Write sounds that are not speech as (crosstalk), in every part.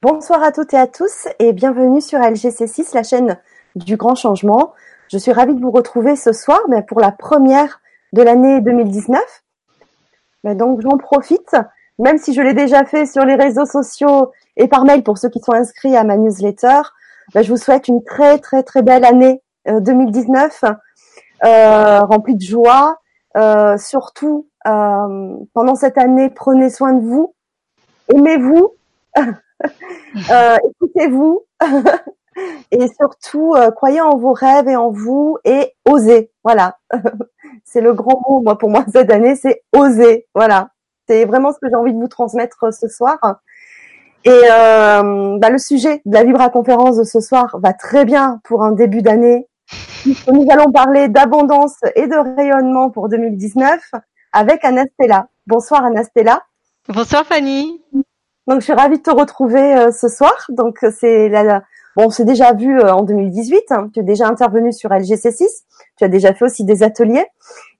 Bonsoir à toutes et à tous et bienvenue sur LGC6, la chaîne du grand changement. Je suis ravie de vous retrouver ce soir mais pour la première de l'année 2019. Mais donc j'en profite, même si je l'ai déjà fait sur les réseaux sociaux et par mail pour ceux qui sont inscrits à ma newsletter. Ben, je vous souhaite une très très très belle année 2019, euh, euh, remplie de joie. Euh, surtout pendant cette année, prenez soin de vous, aimez-vous. (laughs) Euh, écoutez-vous (laughs) et surtout euh, croyez en vos rêves et en vous et osez. Voilà, (laughs) c'est le grand mot moi pour moi cette année, c'est oser. Voilà, c'est vraiment ce que j'ai envie de vous transmettre euh, ce soir. Et euh, bah, le sujet de la Vibra conférence de ce soir va très bien pour un début d'année. (laughs) Nous allons parler d'abondance et de rayonnement pour 2019 avec Anastella. Bonsoir Anastella. Bonsoir Fanny. Donc je suis ravie de te retrouver euh, ce soir. Donc c'est la, bon, on s'est déjà vu euh, en 2018. Hein. Tu es déjà intervenu sur LGC6. Tu as déjà fait aussi des ateliers.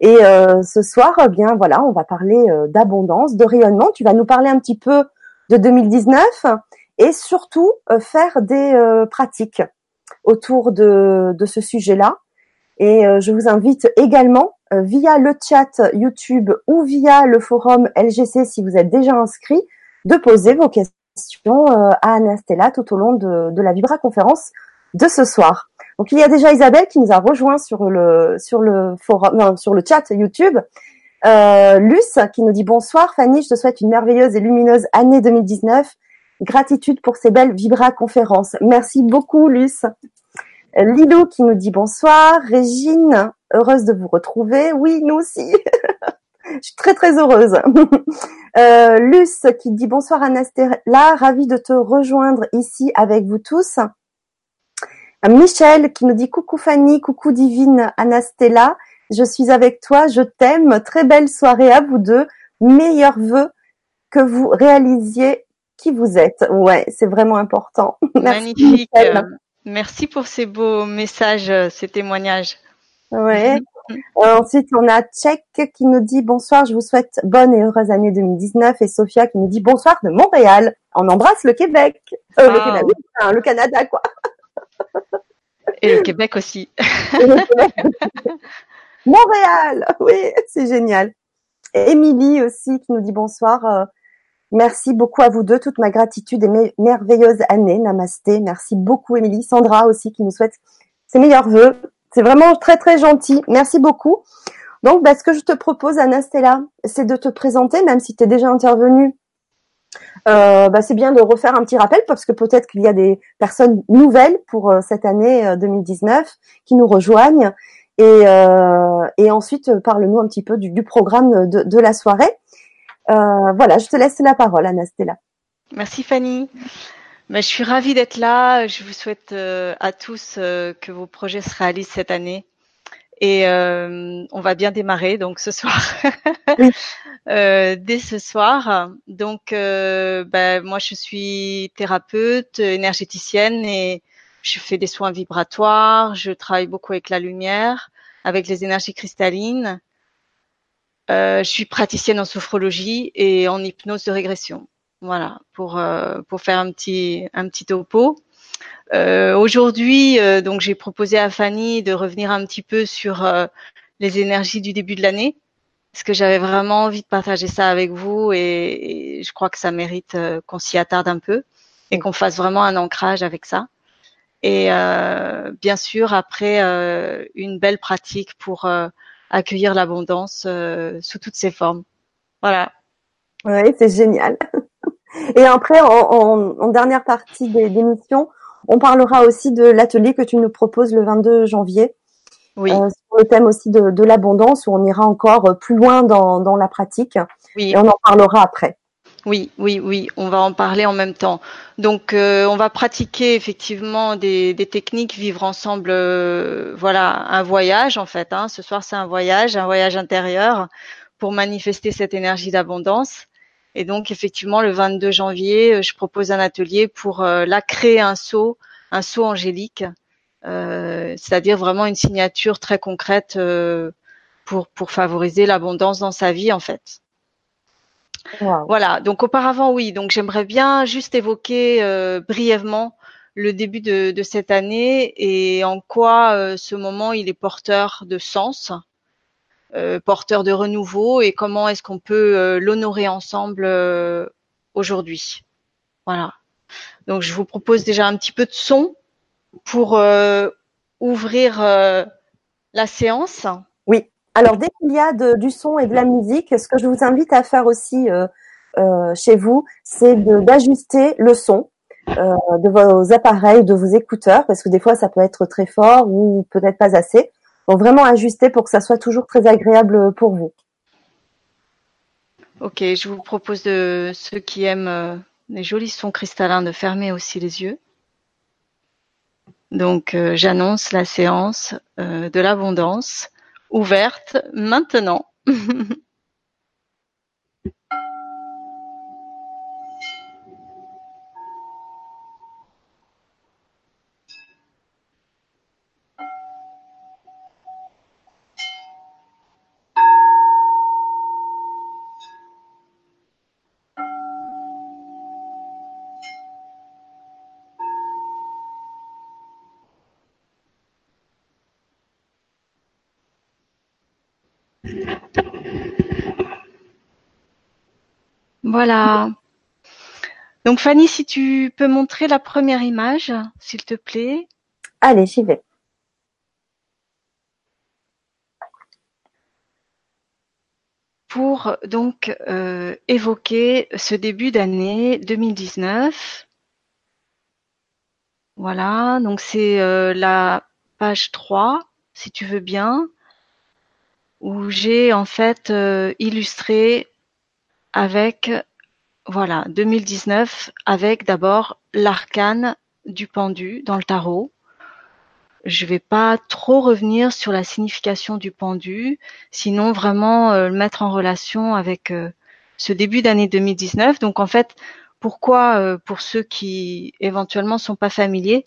Et euh, ce soir, eh bien voilà, on va parler d'abondance, de rayonnement. Tu vas nous parler un petit peu de 2019 et surtout faire des pratiques autour de, de ce sujet-là. Et je vous invite également via le chat YouTube ou via le forum LGC si vous êtes déjà inscrit de poser vos questions euh, à Anastella tout au long de, de la Vibra conférence de ce soir. Donc il y a déjà Isabelle qui nous a rejoint sur le sur le forum non, sur le chat YouTube. Euh, Luce qui nous dit bonsoir Fanny, je te souhaite une merveilleuse et lumineuse année 2019. Gratitude pour ces belles Vibra conférences. Merci beaucoup Luce. Lilou qui nous dit bonsoir. Régine, heureuse de vous retrouver. Oui, nous aussi. (laughs) Je suis très très heureuse. (laughs) euh, Luce qui dit bonsoir Anastella, ravie de te rejoindre ici avec vous tous. Michel qui nous dit coucou Fanny, coucou divine Anastella, je suis avec toi, je t'aime, très belle soirée à vous deux, meilleurs vœux que vous réalisiez qui vous êtes. Ouais, c'est vraiment important. (laughs) Magnifique. Merci pour ces beaux messages, ces témoignages. Ouais. Euh, ensuite, on a Tchèque qui nous dit bonsoir, je vous souhaite bonne et heureuse année 2019 et Sophia qui nous dit bonsoir de Montréal. On embrasse le Québec, euh, le, Canada, le Canada quoi. Et le Québec aussi. Montréal, oui, c'est génial. Émilie aussi qui nous dit bonsoir. Euh, merci beaucoup à vous deux, toute ma gratitude et merveilleuse année. Namasté. Merci beaucoup Émilie. Sandra aussi qui nous souhaite ses meilleurs voeux c'est vraiment très très gentil. Merci beaucoup. Donc, bah, ce que je te propose, Anastella, c'est de te présenter, même si tu es déjà intervenue. Euh, bah, c'est bien de refaire un petit rappel parce que peut-être qu'il y a des personnes nouvelles pour euh, cette année 2019 euh, qui nous rejoignent. Et, et ensuite, parle-nous un petit peu du, programme de, de, la soirée. voilà, je te laisse la parole, Anastella. Merci Fanny. Mais je suis ravie d'être là. Je vous souhaite euh, à tous euh, que vos projets se réalisent cette année. Et euh, on va bien démarrer donc ce soir. (laughs) dès ce soir. Donc, ben, moi, je suis thérapeute, énergéticienne et je fais des soins vibratoires. Je travaille beaucoup avec la lumière, avec les énergies cristallines. je suis praticienne en sophrologie et en hypnose de régression. Voilà, pour euh, pour faire un petit un petit topo. Euh, Aujourd'hui, euh, donc j'ai proposé à Fanny de revenir un petit peu sur les énergies du début de l'année, parce que j'avais vraiment envie de partager ça avec vous et, je crois que ça mérite qu'on s'y attarde un peu et qu'on fasse vraiment un ancrage avec ça. Et bien sûr, après une belle pratique pour accueillir l'abondance sous toutes ses formes. Voilà. Oui, c'est génial. Et après, en, dernière partie des, l'émission, on parlera aussi de l'atelier que tu nous proposes le 22 janvier. Oui. Euh, sur le thème aussi de, l'abondance, où on ira encore plus loin dans, la pratique. Oui. Et on en parlera après. Oui, oui, oui, on va en parler en même temps. Donc, euh, on va pratiquer effectivement des, techniques, vivre ensemble, euh, voilà, un voyage en fait. Hein. Ce soir, c'est un voyage, un voyage intérieur pour manifester cette énergie d'abondance. Et donc effectivement, le 22 janvier, euh, je propose un atelier pour euh, la créer un saut, un saut angélique, euh, c'est-à-dire vraiment une signature très concrète pour pour favoriser l'abondance dans sa vie en fait. Voilà. Donc auparavant, oui. Donc j'aimerais bien juste évoquer euh, brièvement le début de, de, cette année et en quoi euh, ce moment il est porteur de sens, porteur de renouveau et comment est-ce qu'on peut euh, l'honorer ensemble euh, aujourd'hui. Voilà. Donc je vous propose déjà un petit peu de son pour euh, ouvrir la séance. Oui. Alors dès qu'il y a du son et de la musique, ce que je vous invite à faire aussi chez vous, c'est d'ajuster le son euh, de vos appareils, de vos écouteurs, parce que des fois ça peut être très fort ou peut-être pas assez. Vraiment ajuster pour que ça soit toujours très agréable pour vous. Ok, je vous propose de ceux qui aiment euh, les jolis sons cristallins de fermer aussi les yeux. Donc euh, j'annonce la séance euh, de l'abondance ouverte maintenant. (laughs) Voilà. Donc Fanny, si tu peux montrer la première image, s'il te plaît. Allez, j'y vais. Pour donc euh, évoquer ce début d'année 2019. Voilà, donc c'est euh, la page 3, si tu veux bien, où j'ai en fait euh, illustré avec voilà 2019 avec d'abord l'arcane du pendu dans le tarot. Je vais pas trop revenir sur la signification du pendu, sinon vraiment euh, le mettre en relation avec euh, ce début d'année 2019. Donc en fait, pourquoi euh, pour ceux qui éventuellement sont pas familiers,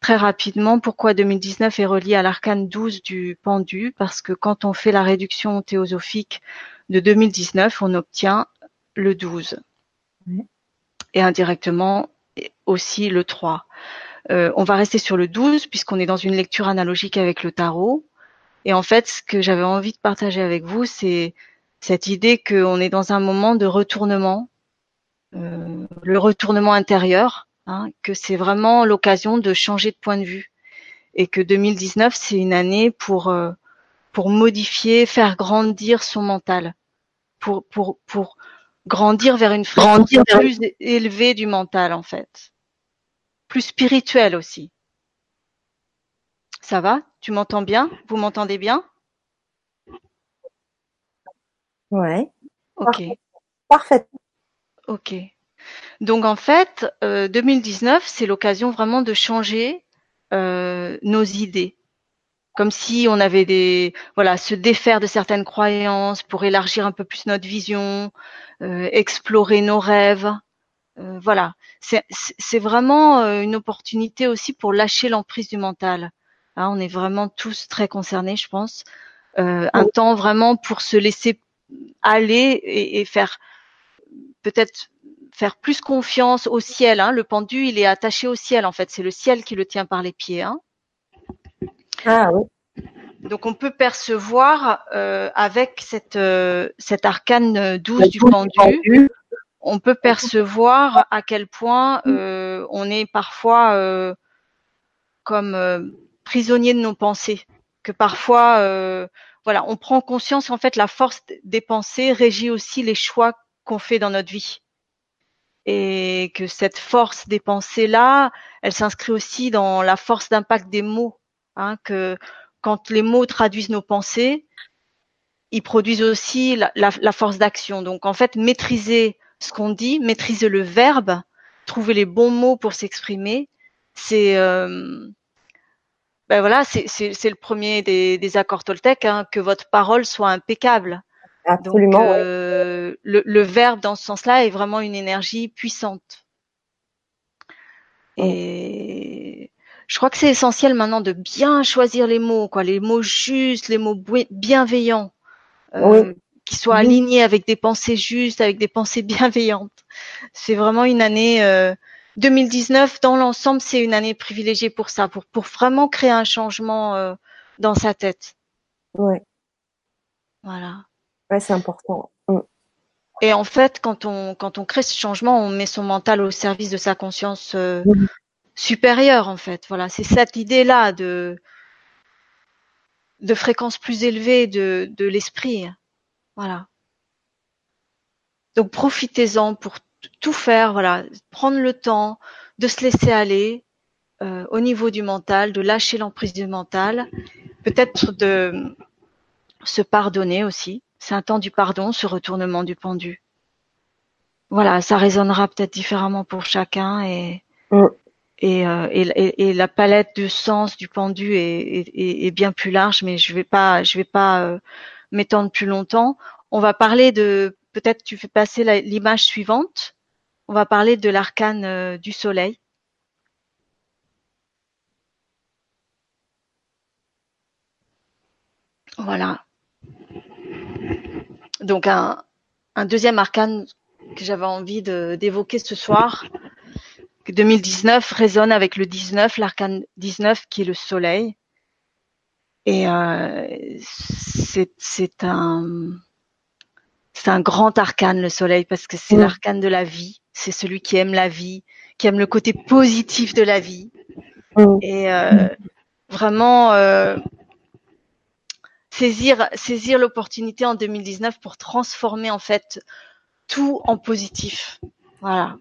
très rapidement, pourquoi 2019 est relié à l'arcane 12 du pendu? Parce que quand on fait la réduction théosophique de 2019, on obtient le 12. Et indirectement aussi le 3. Euh, on va rester sur le 12 puisqu'on est dans une lecture analogique avec le tarot. Et en fait, ce que j'avais envie de partager avec vous, c'est cette idée qu'on est dans un moment de retournement, euh, le retournement intérieur, hein, que c'est vraiment l'occasion de changer de point de vue et que 2019 c'est une année pour euh, pour modifier, faire grandir son mental, pour pour pour grandir vers une fréquence plus élevée du mental en fait, plus spirituelle aussi. Ça va? Tu m'entends bien? Vous m'entendez bien? Ouais. Ok. Parfait. Ok. Donc en fait, euh, 2019, c'est l'occasion vraiment de changer euh, nos idées, comme si on avait des voilà se défaire de certaines croyances pour élargir un peu plus notre vision, euh, explorer nos rêves. Euh, voilà, c'est vraiment euh, une opportunité aussi pour lâcher l'emprise du mental. Hein, on est vraiment tous très concernés, je pense. Un temps vraiment pour se laisser aller et, et faire peut-être faire plus confiance au ciel. Hein. Le pendu, il est attaché au ciel en fait. C'est le ciel qui le tient par les pieds. Hein. Ah oui. Donc on peut percevoir euh, avec cette euh, cette arcane douce du pendu, on peut percevoir à quel point euh, on est parfois euh, comme euh, prisonnier de nos pensées, que parfois euh, voilà, on prend conscience en fait la force des pensées régit aussi les choix qu'on fait dans notre vie. Et que cette force des pensées là, elle s'inscrit aussi dans la force d'impact des mots, hein, que quand les mots traduisent nos pensées, ils produisent aussi la, la, la force d'action. Donc en fait, maîtriser ce qu'on dit, maîtriser le verbe, trouver les bons mots pour s'exprimer, c'est euh, ben voilà, c'est le premier des, des accords Toltec, hein, que votre parole soit impeccable. Absolument. Donc, euh, ouais. le, le, verbe dans ce sens-là est vraiment une énergie puissante. Et je crois que c'est essentiel maintenant de bien choisir les mots, quoi, les mots justes, les mots bienveillants. Euh, oui. qui soit aligné avec des pensées justes, avec des pensées (laughs) bienveillantes. C'est vraiment une année 2019 dans l'ensemble, c'est une année privilégiée pour ça, pour pour vraiment créer un changement dans sa tête. Ouais. Voilà. Ouais, c'est important. Mm. Et en fait, quand on quand on crée ce changement, on met son mental au service de sa conscience euh, Mm. Supérieure. En fait, voilà, c'est cette idée-là de de fréquence plus élevée de de l'esprit. Voilà. Donc profitez-en pour tout faire. Voilà, prendre le temps de se laisser aller euh, au niveau du mental, de lâcher l'emprise du mental, peut-être de se pardonner aussi. C'est un temps du pardon, ce retournement du pendu. Voilà, ça résonnera peut-être différemment pour chacun et Mm. Et, euh, et, et- la palette de sens du pendu est, est- est- bien plus large, mais je vais pas je vais pas euh, m'étendre plus longtemps. On va parler de peut-être tu fais passer l'image suivante. On va parler de l'arcane euh, du soleil. Voilà. Donc un, un deuxième arcane que j'avais envie d'évoquer ce soir, 2019 résonne avec le 19, l'arcane 19 qui est le soleil. Et euh, c'est un c'est un grand arcane le soleil parce que c'est l'arcane de la vie. C'est celui qui aime la vie, qui aime le côté positif de la vie. Et euh, vraiment euh, saisir saisir l'opportunité en 2019 pour transformer en fait tout en positif. Voilà.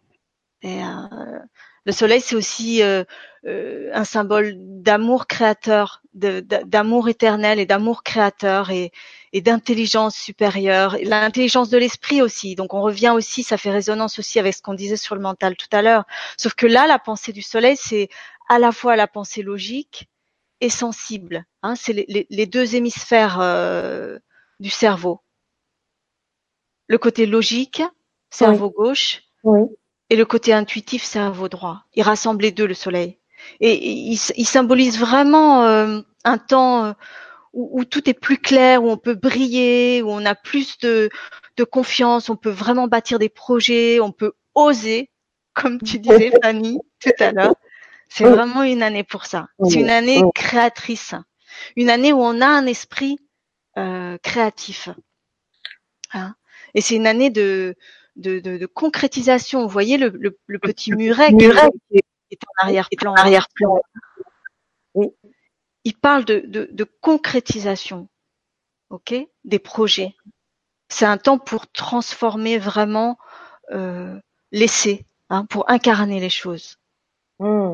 Et euh, le soleil, c'est aussi euh, euh, un symbole d'amour créateur, d'amour éternel et d'amour créateur et, et d'intelligence supérieure, et l'intelligence de l'esprit aussi. Donc on revient aussi, ça fait résonance aussi avec ce qu'on disait sur le mental tout à l'heure. Sauf que là, la pensée du soleil, c'est à la fois la pensée logique et sensible. Hein, c'est les, les- les deux hémisphères euh, du cerveau. Le côté logique, cerveau gauche, Oui. Et le côté intuitif, cerveau droit. Il rassemble les deux, le soleil. Et il, il symbolise vraiment euh, un temps euh, où, où tout est plus clair, où on peut briller, où on a plus de, de confiance, on peut vraiment bâtir des projets, on peut oser, comme tu disais (laughs) Fanny tout à l'heure. C'est vraiment une année pour ça. C'est une année créatrice, une année où on a un esprit euh, créatif. Hein. Et c'est une année de, de, de, de concrétisation. Vous voyez le, le, le petit muret qui est en arrière-plan. Oui. Il parle de, de, de concrétisation, ok, des projets. C'est un temps pour transformer vraiment euh, l'essai, hein, pour incarner les choses. Mm.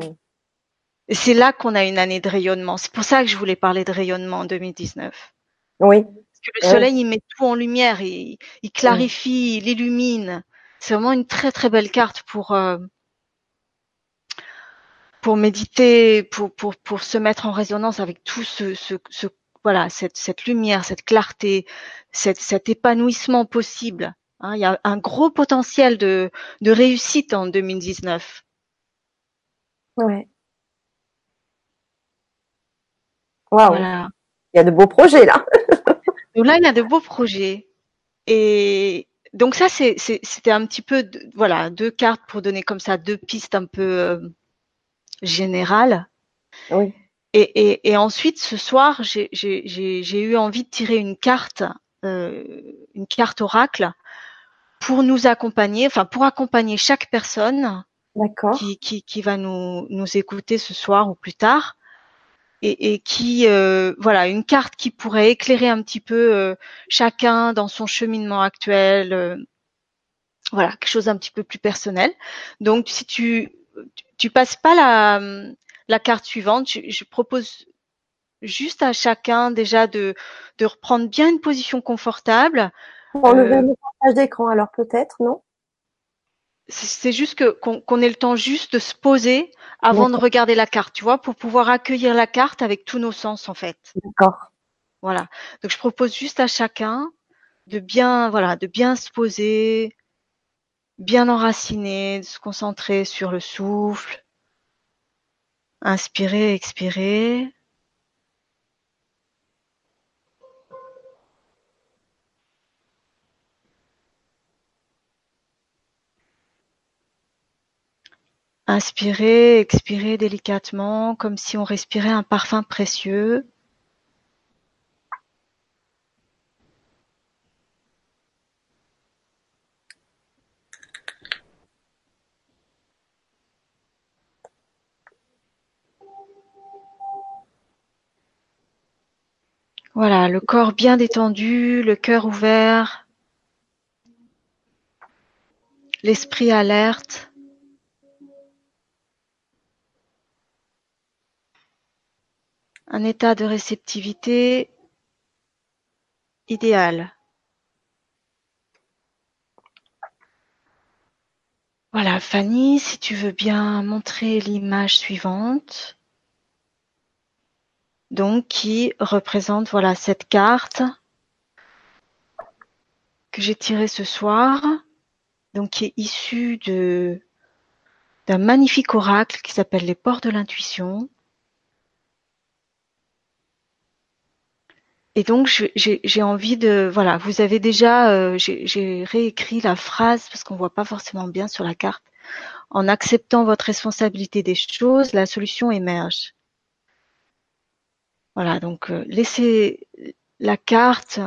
Et c'est là qu'on a une année de rayonnement. C'est pour ça que je voulais parler de rayonnement en 2019. Oui. Parce que le Ouais. soleil, il met tout en lumière, il, il clarifie, il illumine. C'est vraiment une très très belle carte pour euh, pour méditer, pour pour pour se mettre en résonance avec tout ce ce, ce voilà cette cette lumière, cette clarté, cette, cet épanouissement possible. Hein, il y a un gros potentiel de de réussite en 2019. Ouais. Waouh. Voilà. Il y a de beaux projets là. (laughs) Donc là, il y a de beaux projets. Et donc ça, c'est, c'est- c'était un petit peu, de- voilà, deux cartes pour donner comme ça deux pistes un peu euh, générales. Oui. Et, et, et ensuite, ce soir, j'ai, j'ai, j'ai, j'ai eu envie de tirer une carte, euh, une carte oracle pour nous accompagner, enfin pour accompagner chaque personne D'accord. qui, qui, qui va nous, nous écouter ce soir ou plus tard. Et, et qui, euh, voilà, une carte qui pourrait éclairer un petit peu euh, chacun dans son cheminement actuel. euh, voilà, quelque chose un petit peu plus personnel. Donc, si tu, tu passes pas la, la carte suivante, je, je propose juste à chacun déjà de, de reprendre bien une position confortable. Enlever Euh, le partage d'écran alors peut-être, non? C'est juste que qu'on ait le temps juste de se poser avant de regarder la carte, tu vois, pour pouvoir accueillir la carte avec tous nos sens en fait. D'accord. Voilà. Donc je propose juste à chacun de bien, voilà, de bien se poser, bien enraciner, de se concentrer sur le souffle. Inspirer, expirer. Inspirez, expirez délicatement, comme si on respirait un parfum précieux. Voilà, le corps bien détendu, le cœur ouvert, l'esprit alerte. Un état de réceptivité idéal. Voilà, Fanny, si tu veux bien montrer l'image suivante. Donc, qui représente, voilà, cette carte que j'ai tirée ce soir. Donc, qui est issue de, d'un magnifique oracle qui s'appelle les ports de l'intuition. Et donc j'ai envie de voilà, vous avez déjà euh, j'ai réécrit la phrase parce qu'on voit pas forcément bien sur la carte. En acceptant votre responsabilité des choses, la solution émerge. Voilà, donc euh, laissez la carte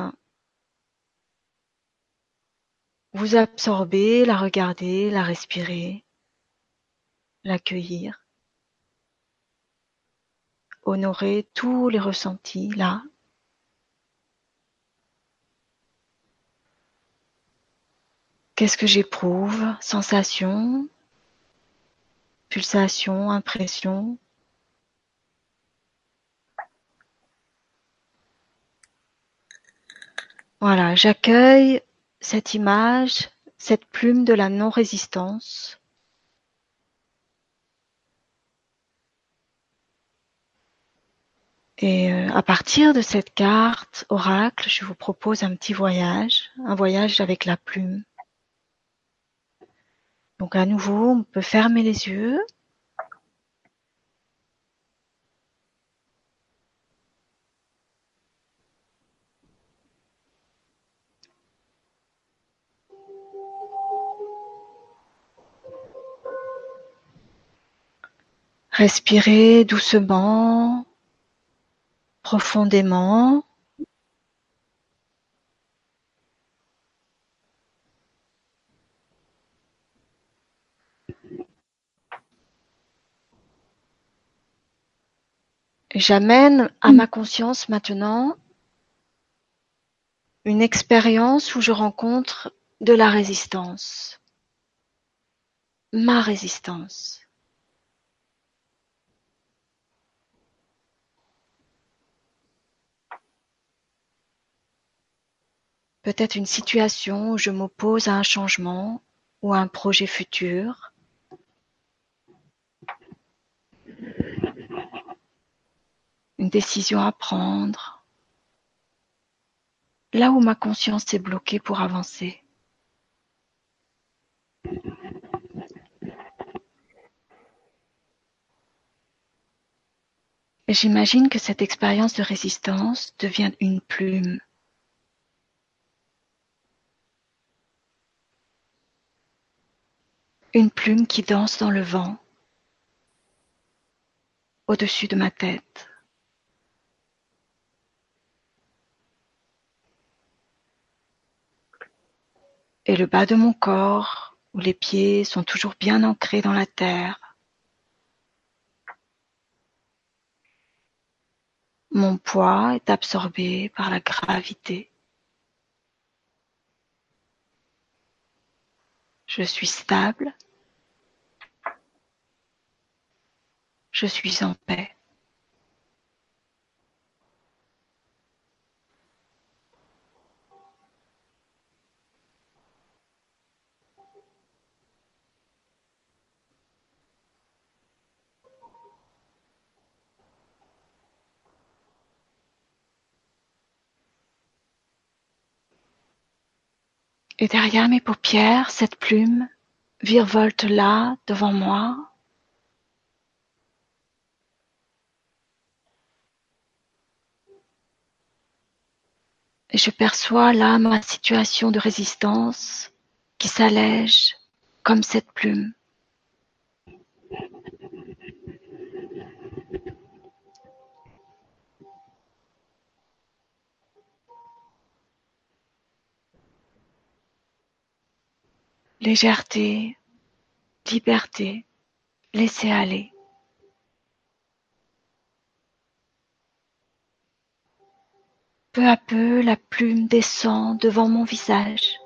vous absorber, la regarder, la respirer, l'accueillir, honorer tous les ressentis là Qu'est-ce que j'éprouve? Sensation, pulsation, impression? Voilà, j'accueille cette image, cette plume de la non-résistance. Et euh, à partir de cette carte oracle, je vous propose un petit voyage, un voyage avec la plume. Donc à nouveau, on peut fermer les yeux. Respirez doucement, profondément. J'amène à ma conscience maintenant une expérience où je rencontre de la résistance. Ma résistance. Peut-être une situation où je m'oppose à un changement ou à un projet futur. Une décision à prendre, là où ma conscience est bloquée pour avancer. J'imagine que cette expérience de résistance devient une plume. Une plume qui danse dans le vent au-dessus de ma tête. Et le bas de mon corps, où les pieds sont toujours bien ancrés dans la terre. Mon poids est absorbé par la gravité. Je suis stable. Je suis en paix. Et derrière mes paupières, cette plume virevolte là, devant moi. Et je perçois là ma situation de résistance qui s'allège comme cette plume. Légèreté, liberté, laisser aller. Peu à peu, la plume descend devant mon visage.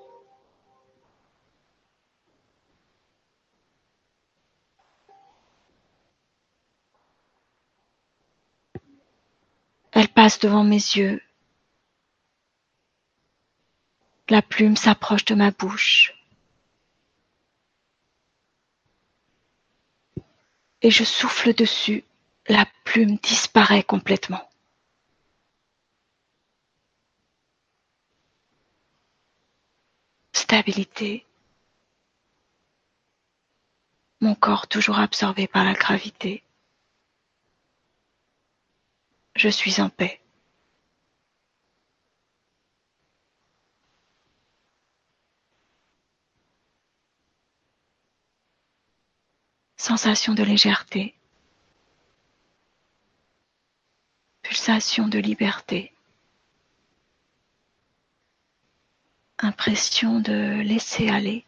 Elle passe devant mes yeux. La plume s'approche de ma bouche. Et je souffle dessus. La plume disparaît complètement. Stabilité. Mon corps toujours absorbé par la gravité. Je suis en paix. Sensation de légèreté. Pulsation de liberté. Impression de laisser aller.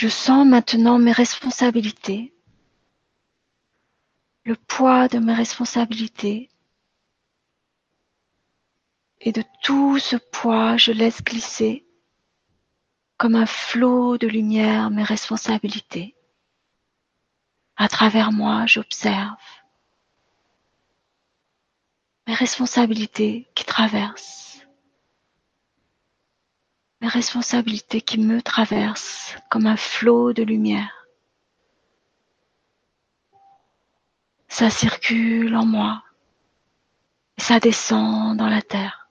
Je sens maintenant mes responsabilités, le poids de mes responsabilités, et de tout ce poids, je laisse glisser comme un flot de lumière mes responsabilités. À travers moi, j'observe mes responsabilités qui traversent mes responsabilités qui me traversent comme un flot de lumière. Ça circule en moi et ça descend dans la terre.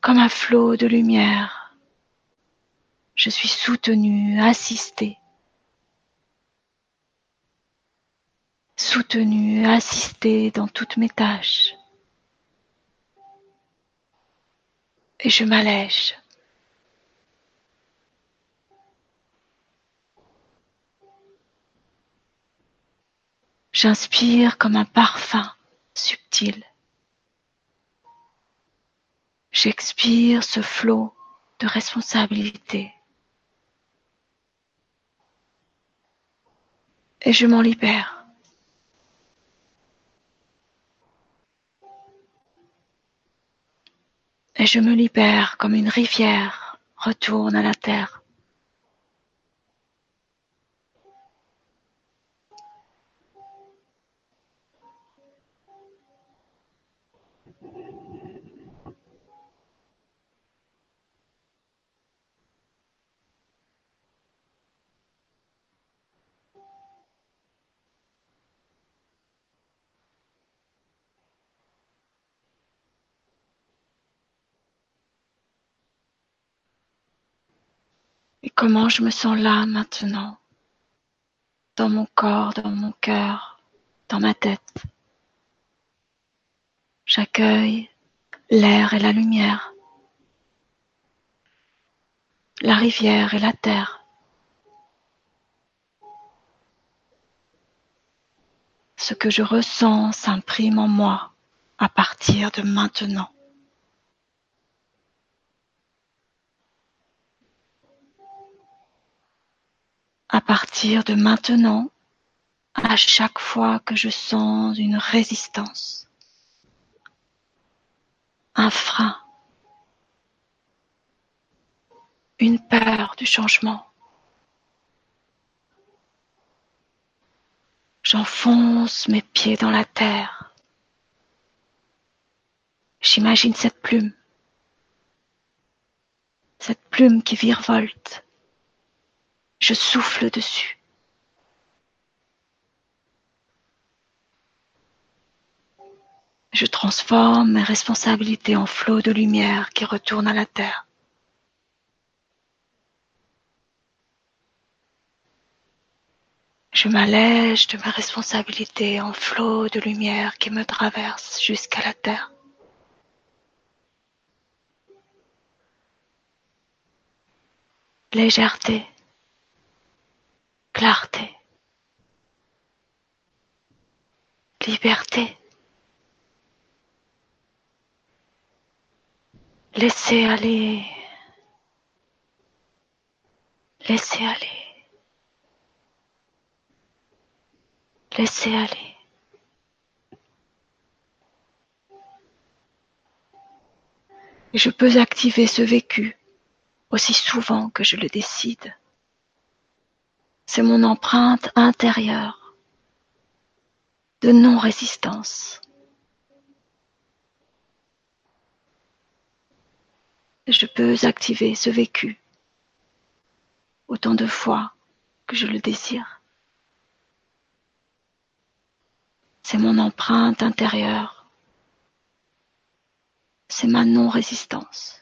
Comme un flot de lumière, je suis soutenu, assisté soutenu, assisté dans toutes mes tâches. Et je m'allège. J'inspire comme un parfum subtil. J'expire ce flot de responsabilité. Et je m'en libère. Et je me libère comme une rivière retourne à la terre. Et comment je me sens là maintenant, dans mon corps, dans mon cœur, dans ma tête. J'accueille l'air et la lumière, la rivière et la terre. Ce que je ressens s'imprime en moi à partir de maintenant. À partir de maintenant, à chaque fois que je sens une résistance, un frein, une peur du changement, j'enfonce mes pieds dans la terre. J'imagine cette plume, cette plume qui virevolte je souffle dessus. Je transforme mes responsabilités en flot de lumière qui retourne à la terre. Je m'allège de mes responsabilités en flot de lumière qui me traverse jusqu'à la terre. Légèreté, clarté, liberté. Laissez aller. Laissez aller. Laissez aller. Je peux activer ce vécu aussi souvent que je le décide. C'est mon empreinte intérieure de non-résistance. Je peux activer ce vécu autant de fois que je le désire. C'est mon empreinte intérieure. C'est ma non-résistance.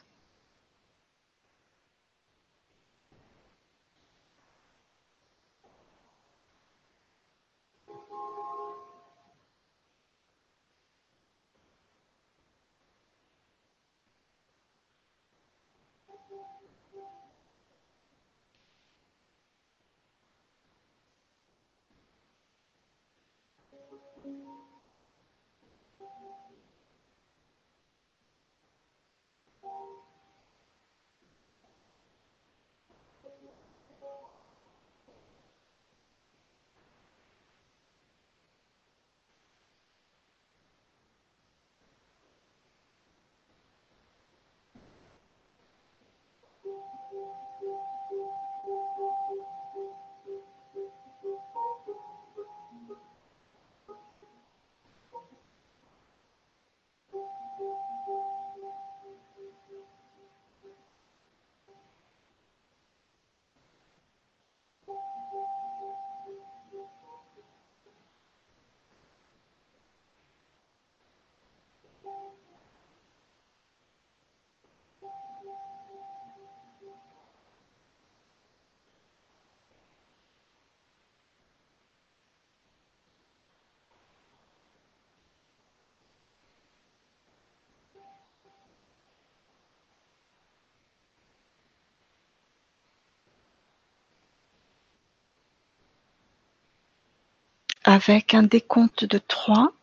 Avec un décompte de trois,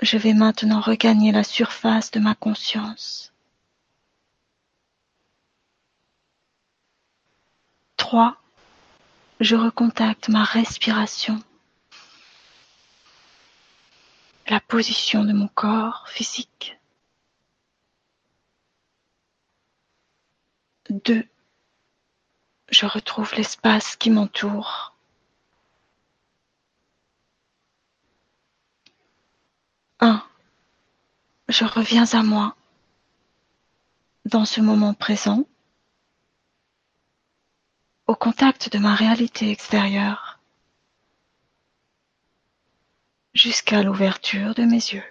je vais maintenant regagner la surface de ma conscience. Trois, je recontacte ma respiration, la position de mon corps physique. Deux, je retrouve l'espace qui m'entoure. Un, je reviens à moi dans ce moment présent, au contact de ma réalité extérieure, jusqu'à l'ouverture de mes yeux.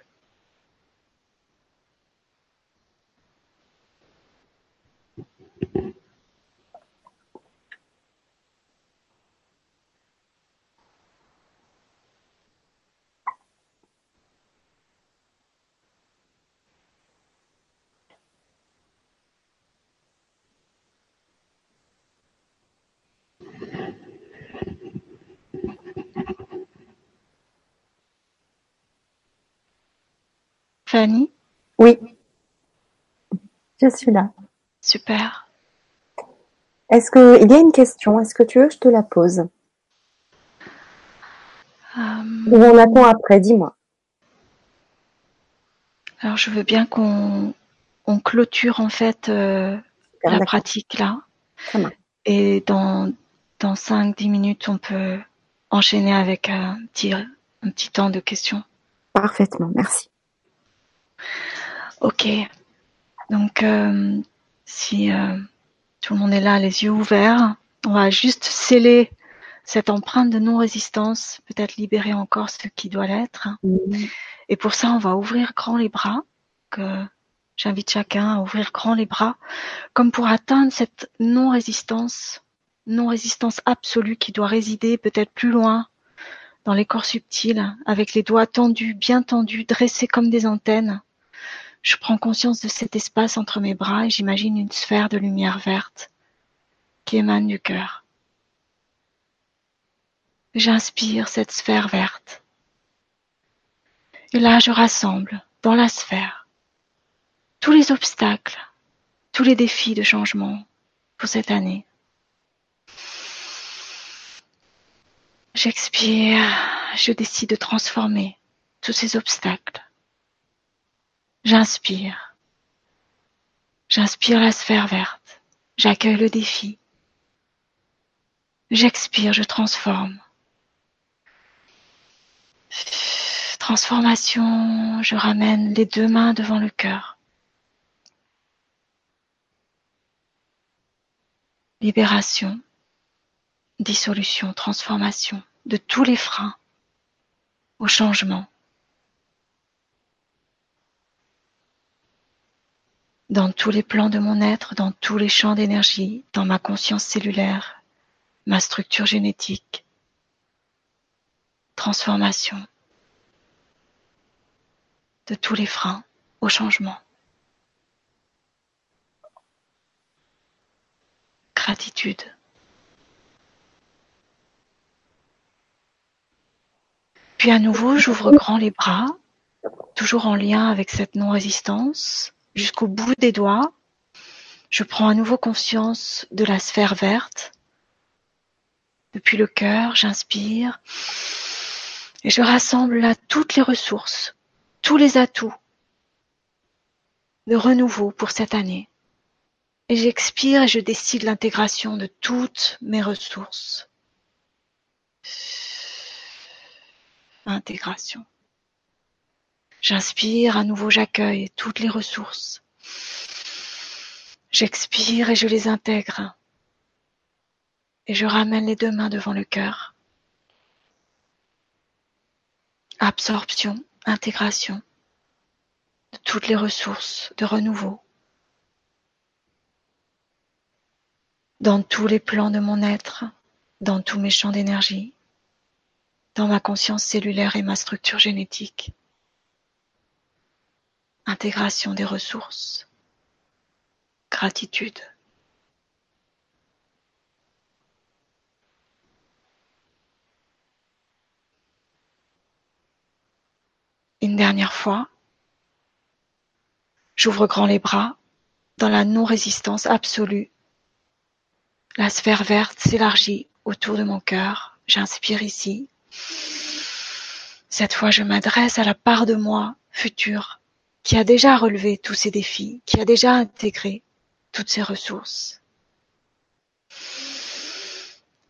Fanny Oui, je suis là. Super. Est-ce qu'il y a une question Est-ce que tu veux que je te la pose? Euh, Ou on attend après Dis-moi. alors je veux bien qu'on on clôture en fait euh, la pratique là. Et dans, dans 5-10 minutes, on peut enchaîner avec un petit, un petit temps de questions. Parfaitement, merci. Ok. Donc, euh, si euh, tout le monde est là, les yeux ouverts, on va juste sceller cette empreinte de non-résistance, peut-être libérer encore ce qui doit l'être. Et pour ça, on va ouvrir grand les bras, que j'invite chacun à ouvrir grand les bras, comme pour atteindre cette non-résistance, non-résistance absolue qui doit résider peut-être plus loin dans les corps subtils, avec les doigts tendus, bien tendus, dressés comme des antennes. Je prends conscience de cet espace entre mes bras et j'imagine une sphère de lumière verte qui émane du cœur. J'inspire cette sphère verte. Et là, je rassemble dans la sphère tous les obstacles, tous les défis de changement pour cette année. J'expire, je décide de transformer tous ces obstacles. J'inspire. J'inspire la sphère verte. J'accueille le défi. J'expire, je transforme. Transformation, je ramène les deux mains devant le cœur. Libération, dissolution, transformation de tous les freins au changement. Dans tous les plans de mon être, dans tous les champs d'énergie, dans ma conscience cellulaire, ma structure génétique, transformation de tous les freins au changement. Gratitude. Puis à nouveau, j'ouvre grand les bras, toujours en lien avec cette non-résistance, jusqu'au bout des doigts. Je prends à nouveau conscience de la sphère verte. Depuis le cœur, j'inspire. Et je rassemble là toutes les ressources, tous les atouts de renouveau pour cette année. Et j'expire et je décide l'intégration de toutes mes ressources. Intégration. J'inspire, à nouveau j'accueille toutes les ressources. J'expire et je les intègre. Et je ramène les deux mains devant le cœur. Absorption, intégration de toutes les ressources de renouveau. Dans tous les plans de mon être, dans tous mes champs d'énergie, dans ma conscience cellulaire et ma structure génétique. Intégration des ressources. Gratitude. Une dernière fois, j'ouvre grand les bras dans la non-résistance absolue. La sphère verte s'élargit autour de mon cœur. J'inspire ici. Cette fois, je m'adresse à la part de moi future qui a déjà relevé tous ces défis, qui a déjà intégré toutes ces ressources.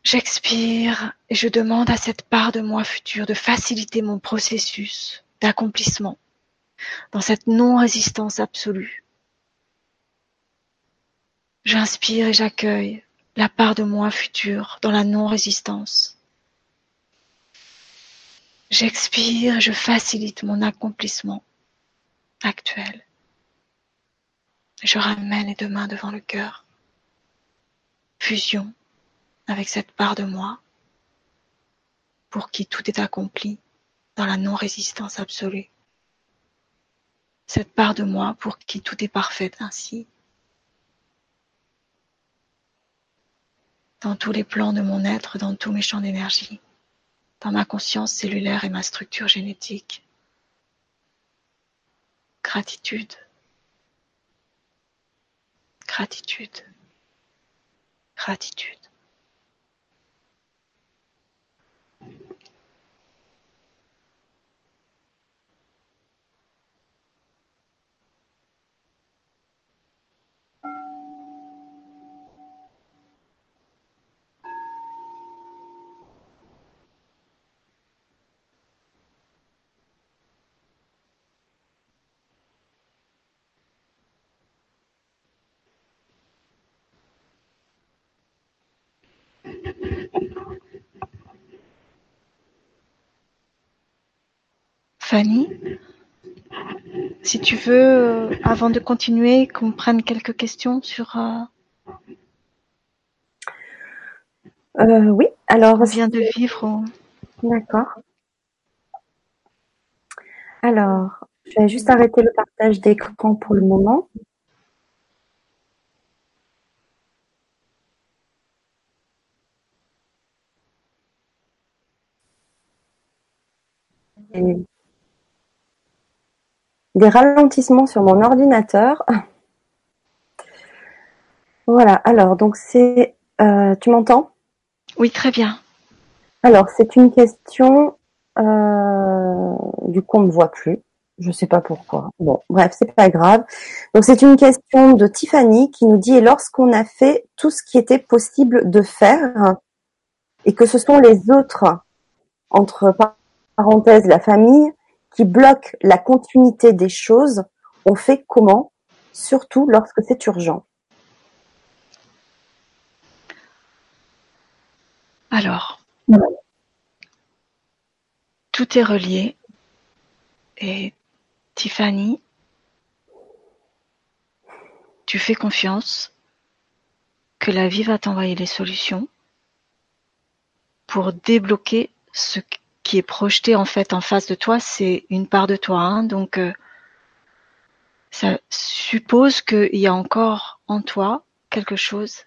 J'expire et je demande à cette part de moi future de faciliter mon processus d'accomplissement, dans cette non-résistance absolue. J'inspire et j'accueille la part de moi future dans la non-résistance. J'expire et je facilite mon accomplissement actuel. Je ramène les deux mains devant le cœur. Fusion avec cette part de moi pour qui tout est accompli dans la non-résistance absolue. Cette part de moi pour qui tout est parfait ainsi. Dans tous les plans de mon être, dans tous mes champs d'énergie, dans ma conscience cellulaire et ma structure génétique. Gratitude. Gratitude. Gratitude. Fanny, si tu veux, euh, avant de continuer, qu'on prenne quelques questions sur. Euh, euh, oui, alors. On vient de vivre. D'accord. Alors, je vais juste arrêter le partage d'écran pour le moment. Des ralentissements sur mon ordinateur. Voilà, alors donc c'est... Euh, tu m'entends? Oui, très bien. Alors c'est une question euh, du coup on ne voit plus. Je sais pas pourquoi. Bon, bref, c'est pas grave. Donc c'est une question de Tiffany qui nous dit et lorsqu'on a fait tout ce qui était possible de faire et que ce sont les autres entre parenthèses la famille qui bloque la continuité des choses, on fait comment, surtout lorsque c'est urgent. Alors, tout est relié. Et Tiffany, tu fais confiance que la vie va t'envoyer les solutions pour débloquer ce qui est projeté en fait en face de toi, c'est une part de toi. Hein. donc, euh, ça suppose qu'il y a encore en toi quelque chose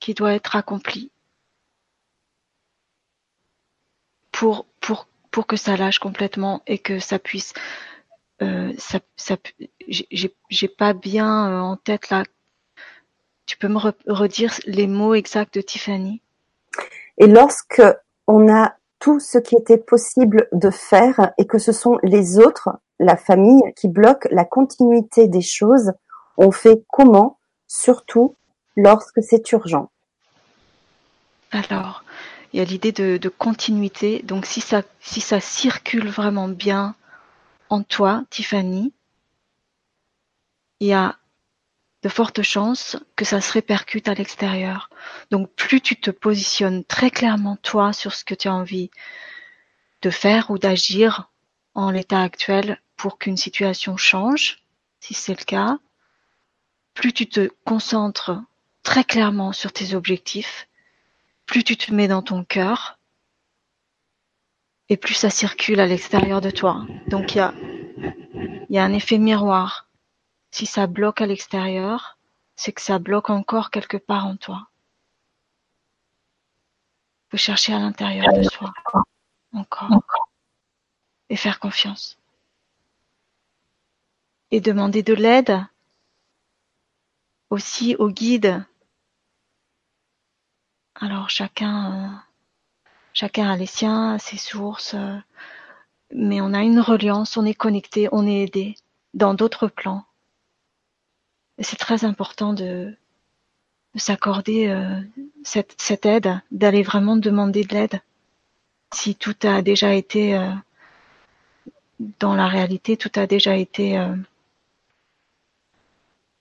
qui doit être accompli pour, pour, pour que ça lâche complètement et que ça puisse. Euh, ça, ça, j'ai pas bien euh, en tête là. Tu peux me redire les mots exacts de Tiffany? Et lorsque on a tout ce qui était possible de faire et que ce sont les autres, la famille, qui bloquent la continuité des choses. On fait comment, surtout lorsque c'est urgent Alors, il y a l'idée de, continuité. Donc, si ça, si ça circule vraiment bien en toi, Tiffany, il y a de fortes chances que ça se répercute à l'extérieur. Donc plus tu te positionnes très clairement toi sur ce que tu as envie de faire ou d'agir en l'état actuel pour qu'une situation change, si c'est le cas, plus tu te concentres très clairement sur tes objectifs, plus tu te mets dans ton cœur, et plus ça circule à l'extérieur de toi. Donc il y a, y a un effet miroir si ça bloque à l'extérieur, c'est que ça bloque encore quelque part en toi. Faut chercher à l'intérieur de soi. Encore. Et faire confiance. Et demander de l'aide aussi au guide. Alors chacun, euh, chacun a les siens, ses sources, euh, mais on a une reliance, on est connecté, on est aidé dans d'autres plans c'est très important de, s'accorder euh, cette, aide, d'aller vraiment demander de l'aide. Si tout a déjà été euh, dans la réalité, tout a déjà été euh,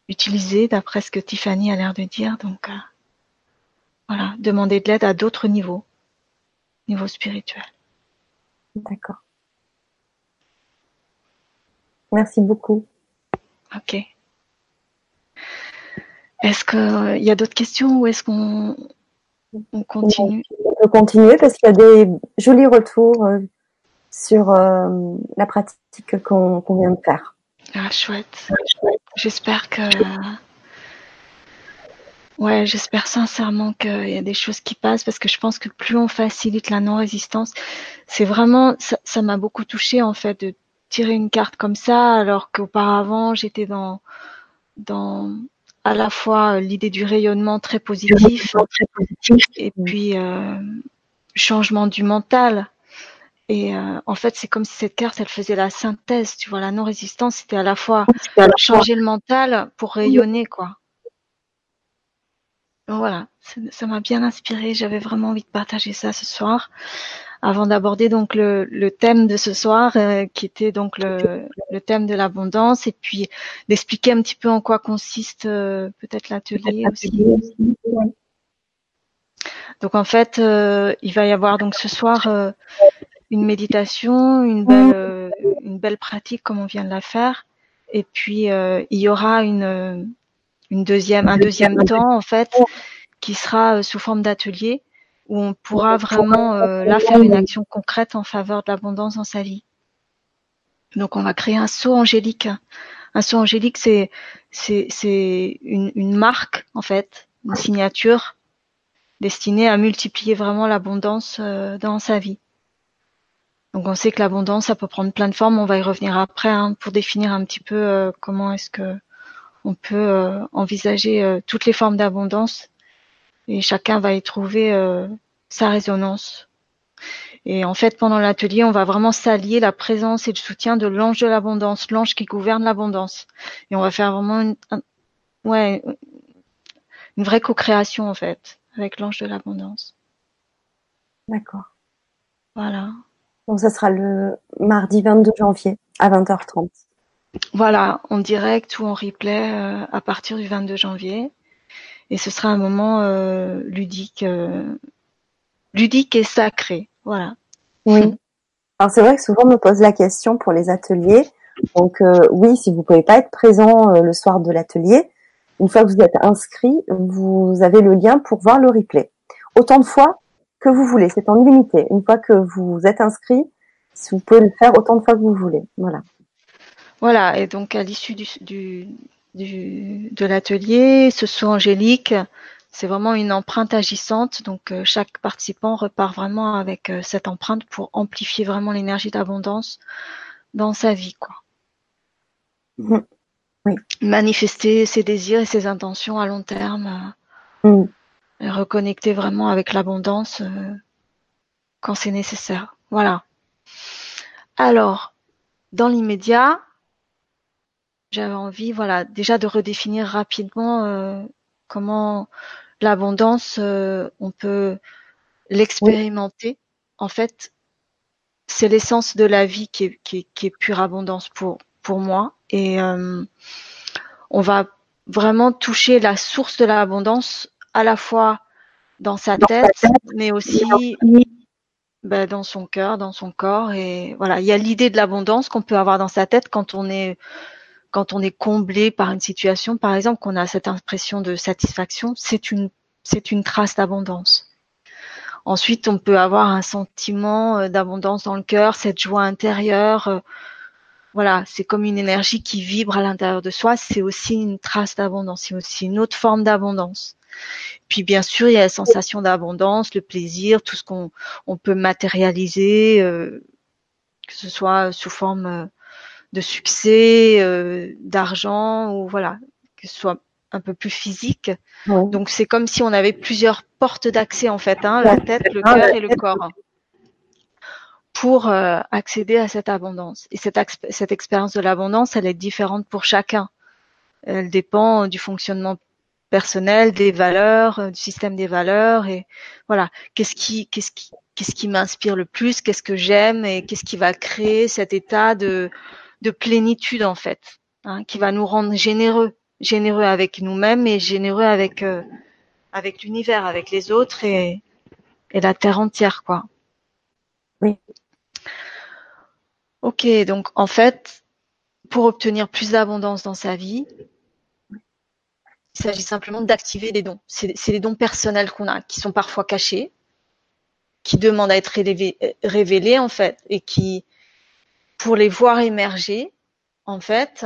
utilisé d'après ce que Tiffany a l'air de dire. Donc voilà, demander de l'aide à d'autres niveaux, niveau spirituel. D'accord. Merci beaucoup. Ok. Est-ce qu'il y a d'autres questions ou est-ce qu'on continue? On peut continuer parce qu'il y a des jolis retours euh, sur euh, la pratique qu'on vient de faire. Ah, chouette. J'espère que. Ouais, j'espère sincèrement qu'il y a des choses qui passent parce que je pense que plus on facilite la non-résistance, c'est vraiment. Ça m'a beaucoup touché en fait de tirer une carte comme ça alors qu'auparavant j'étais dans dans à la fois euh, l'idée du rayonnement très positif, et puis euh, changement du mental. Et euh, en fait, c'est comme si cette carte, elle faisait la synthèse. Tu vois, la non-résistance, c'était à la fois changer le mental pour rayonner, quoi. Donc voilà, ça m'a bien inspiré. J'avais vraiment envie de partager ça ce soir avant d'aborder donc le, le, thème de ce soir, euh, qui était donc le, le thème de l'abondance, et puis d'expliquer un petit peu en quoi consiste euh, peut-être l'atelier aussi. Donc en fait, euh, il va y avoir donc ce soir une méditation, une belle, euh, une belle pratique comme on vient de la faire. Et puis euh, il y aura une, une deuxième, un deuxième temps en fait qui sera sous forme d'atelier où on pourra vraiment là faire une action concrète en faveur de l'abondance dans sa vie. Donc on va créer un saut angélique. Un saut angélique, c'est c'est c'est une, une marque en fait, une signature destinée à multiplier vraiment l'abondance dans sa vie. Donc on sait que l'abondance, ça peut prendre plein de formes. On va y revenir après hein, pour définir un petit peu euh, comment est-ce que on peut euh, envisager euh, toutes les formes d'abondance et chacun va y trouver sa résonance. Et en fait, pendant l'atelier, on va vraiment s'allier la présence et le soutien de l'ange de l'abondance, l'ange qui gouverne l'abondance. Et on va faire vraiment une, ouais, une vraie co-création en fait avec l'ange de l'abondance. D'accord. Voilà. Donc ça sera le mardi 22 janvier à 20h30. Voilà, en direct ou en replay euh, à partir du 22 janvier. Et ce sera un moment euh, ludique, euh, ludique et sacré. Voilà. Oui. Alors c'est vrai que souvent on me pose la question pour les ateliers. Donc oui, si vous pouvez pas être présent le soir de l'atelier, une fois que vous êtes inscrit, vous avez le lien pour voir le replay. Autant de fois que vous voulez. C'est en illimité. Une fois que vous êtes inscrit, vous pouvez le faire autant de fois que vous voulez. Voilà. Voilà. Et donc à l'issue du, du, du, de l'atelier, ce saut angélique, c'est vraiment une empreinte agissante. Donc euh, chaque participant repart vraiment avec euh, cette empreinte pour amplifier vraiment l'énergie d'abondance dans sa vie, quoi. Mmh. Oui. Manifester ses désirs et ses intentions à long terme. Mmh reconnecter vraiment avec l'abondance euh, quand c'est nécessaire. Voilà. Alors, dans l'immédiat, j'avais envie, voilà, déjà de redéfinir rapidement euh, comment l'abondance, euh, on peut l'expérimenter. En fait, c'est l'essence de la vie qui est, qui, qui est, pure abondance pour pour moi. Et on va vraiment toucher la source de l'abondance à la fois dans sa tête, mais aussi ben, dans son cœur, dans son corps. Et voilà, il y a l'idée de l'abondance qu'on peut avoir dans sa tête quand on est quand on est comblé par une situation, par exemple, qu'on a cette impression de satisfaction, c'est une c'est une trace d'abondance. Ensuite, on peut avoir un sentiment euh, d'abondance dans le cœur, cette joie intérieure. Euh, voilà, c'est comme une énergie qui vibre à l'intérieur de soi. C'est aussi une trace d'abondance, c'est aussi une autre forme d'abondance. Puis bien sûr, il y a la sensation d'abondance, le plaisir, tout ce qu'on on peut matérialiser, euh, que ce soit sous forme euh, de succès, euh, d'argent ou voilà, que ce soit un peu plus physique. Donc c'est comme si on avait plusieurs portes d'accès en fait, hein, la tête, le cœur et le corps, pour accéder à cette abondance. Et cette, cette expérience de l'abondance, elle est différente pour chacun. Elle dépend du fonctionnement personnel, des valeurs, euh, du système des valeurs et voilà, qu'est-ce qui qu'est-ce qui qu'est-ce qui m'inspire le plus, qu'est-ce que j'aime et qu'est-ce qui va créer cet état de de plénitude en fait, hein, qui va nous rendre généreux, généreux avec nous-mêmes et généreux avec euh, avec l'univers, avec les autres et et la terre entière quoi. Oui. Ok, donc en fait, pour obtenir plus d'abondance dans sa vie, il s'agit simplement d'activer des dons. C'est les dons personnels qu'on a, qui sont parfois cachés, qui demandent à être révélés, en fait, et qui, pour les voir émerger, en fait,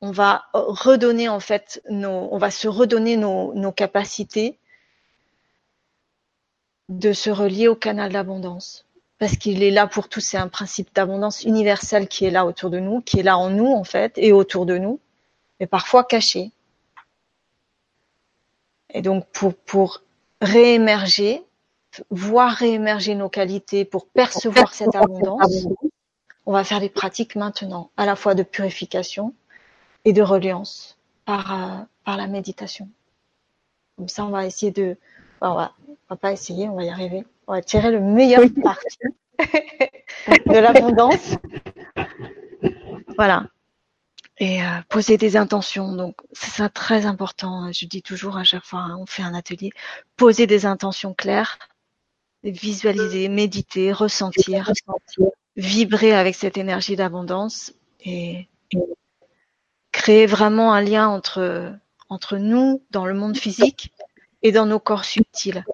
on va redonner en fait nos, on va se redonner nos, nos capacités de se relier au canal d'abondance. Parce qu'il est là pour tous, c'est un principe d'abondance universel qui est là autour de nous, qui est là en nous en fait, et autour de nous, mais parfois caché. Et donc pour, pour réémerger, voir réémerger nos qualités, pour percevoir cette abondance, on va faire des pratiques maintenant, à la fois de purification et de reliance par, euh, par la méditation. Comme ça, on va essayer de, on va, on va pas essayer, on va y arriver. On va tirer le meilleur parti (laughs) de l'abondance. Voilà et euh, poser des intentions. Donc c'est ça très important. Je dis toujours à chaque fois, hein, on fait un atelier, poser des intentions claires visualiser, méditer, ressentir, vibrer avec cette énergie d'abondance et créer vraiment un lien entre, entre nous dans le monde physique et dans nos corps subtils.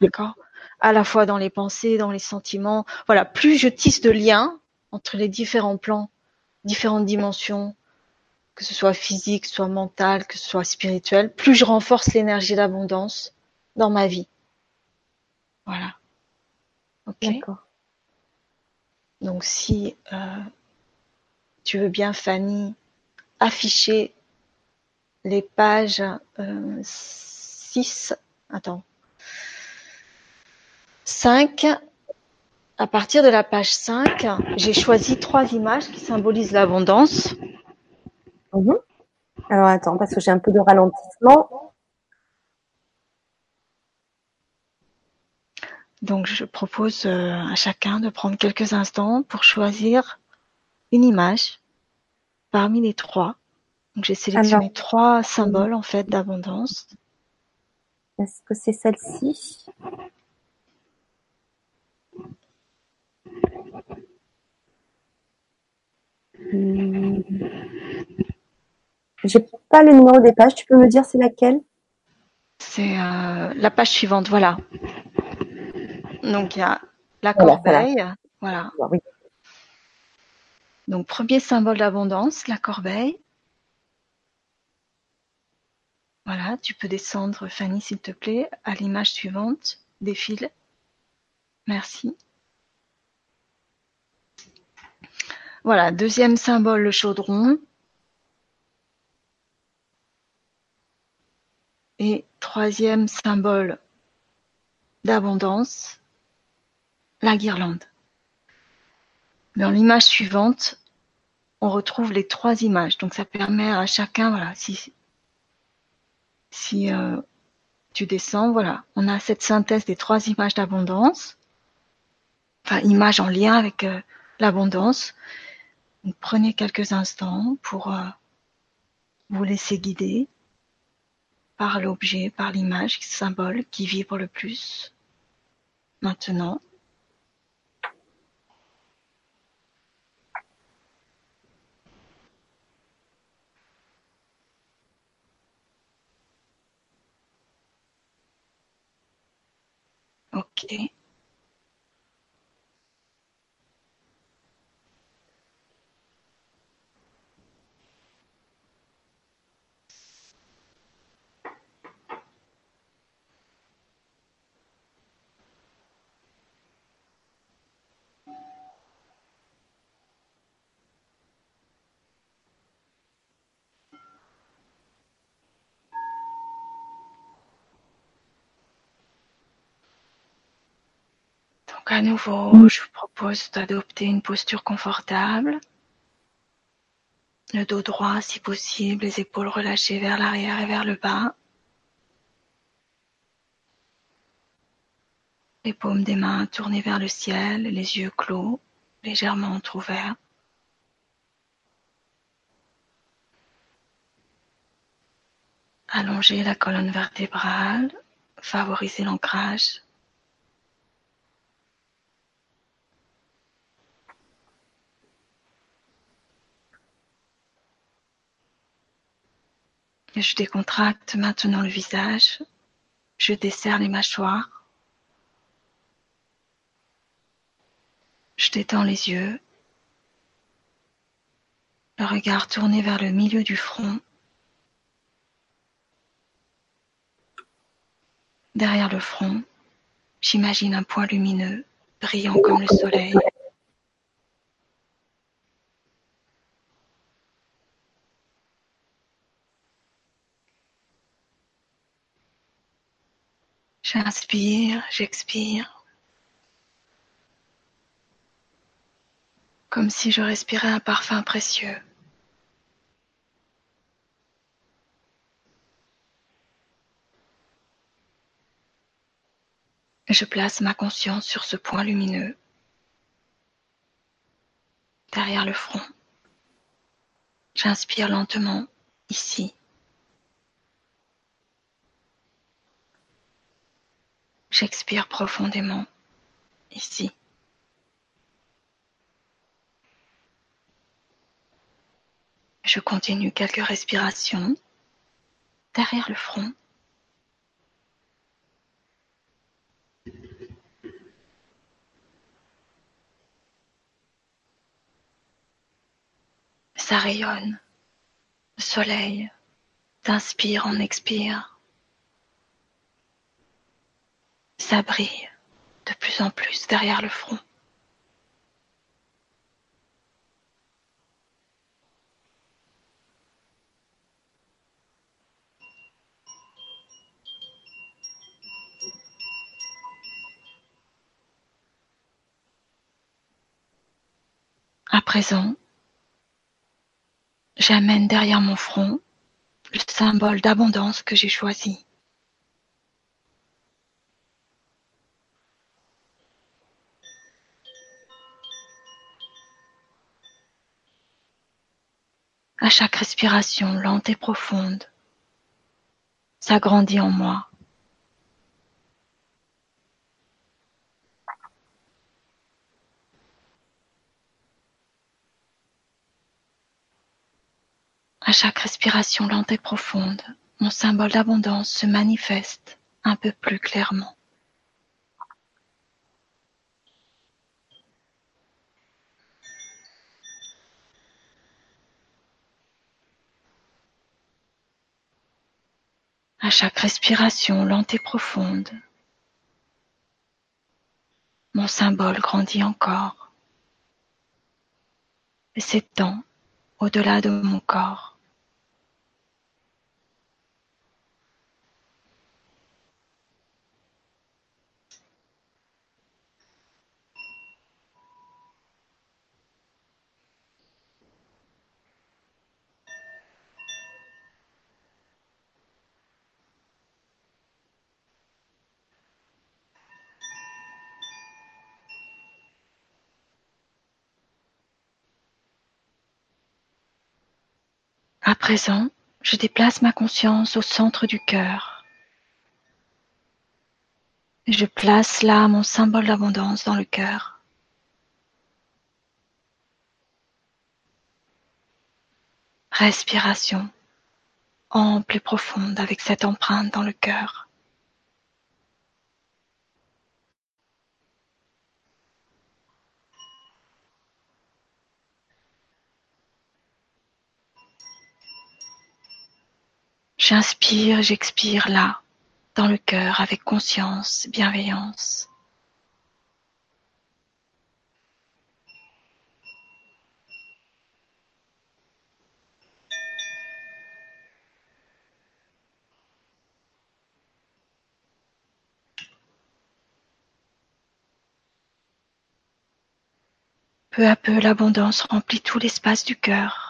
D'accord? À la fois dans les pensées, dans les sentiments. Voilà, plus je tisse de liens entre les différents plans, différentes dimensions, que ce soit physique, soit mental, que ce soit spirituel, plus je renforce l'énergie d'abondance dans ma vie. Voilà. Ok? Donc si euh, tu veux bien, Fanny, afficher les pages euh, 6, attends, 5. À partir de la page 5, j'ai choisi trois images qui symbolisent l'abondance. Mhm. Alors attends, parce que j'ai un peu de ralentissement. Donc je propose euh, à chacun de prendre quelques instants pour choisir une image parmi les trois. Donc j'ai sélectionné trois symboles en fait d'abondance. Est-ce que c'est celle-ci? Hmm. J'ai pas le numéro des pages. Tu peux me dire c'est laquelle? C'est euh, la page suivante. Voilà. Donc il y a la corbeille. Voilà. Ah Donc premier symbole d'abondance, la corbeille. Voilà, tu peux descendre, Fanny, s'il te plaît, à l'image suivante. Défile. Merci. Voilà, deuxième symbole, le chaudron. Et troisième symbole d'abondance, la guirlande. Dans l'image suivante, on retrouve les trois images. Donc ça permet à chacun, voilà, si, euh, tu descends, voilà, on a cette synthèse des trois images d'abondance, enfin images en lien avec euh, l'abondance. prenez quelques instants pour euh, vous laisser guider par l'objet, par l'image, symbole qui vibre le plus. Maintenant, Okay. Ok. à nouveau, je vous propose d'adopter une posture confortable. Le dos droit si possible, les épaules relâchées vers l'arrière et vers le bas. Les paumes des mains tournées vers le ciel, les yeux clos, légèrement entrouverts. Allonger la colonne vertébrale, favoriser l'ancrage. Je décontracte maintenant le visage. Je desserre les mâchoires. Je détends les yeux. Le regard tourné vers le milieu du front. Derrière le front, j'imagine un point lumineux, brillant comme le soleil. J'inspire, j'expire. Comme si je respirais un parfum précieux. Je place ma conscience sur ce point lumineux, derrière le front. J'inspire lentement, ici. J'expire profondément ici. Je continue quelques respirations derrière le front. Ça rayonne. Le soleil t'inspire, on expire. Ça brille de plus en plus derrière le front. À présent, j'amène derrière mon front le symbole d'abondance que j'ai choisi. À chaque respiration lente et profonde, ça grandit en moi. À chaque respiration lente et profonde, mon symbole d'abondance se manifeste un peu plus clairement. À chaque respiration lente et profonde, mon symbole grandit encore et s'étend au-delà de mon corps. À présent, je déplace ma conscience au centre du cœur. Je place là mon symbole d'abondance dans le cœur. Respiration ample et profonde avec cette empreinte dans le cœur. J'inspire, j'expire là, dans le cœur, avec conscience, bienveillance. Peu à peu, l'abondance remplit tout l'espace du cœur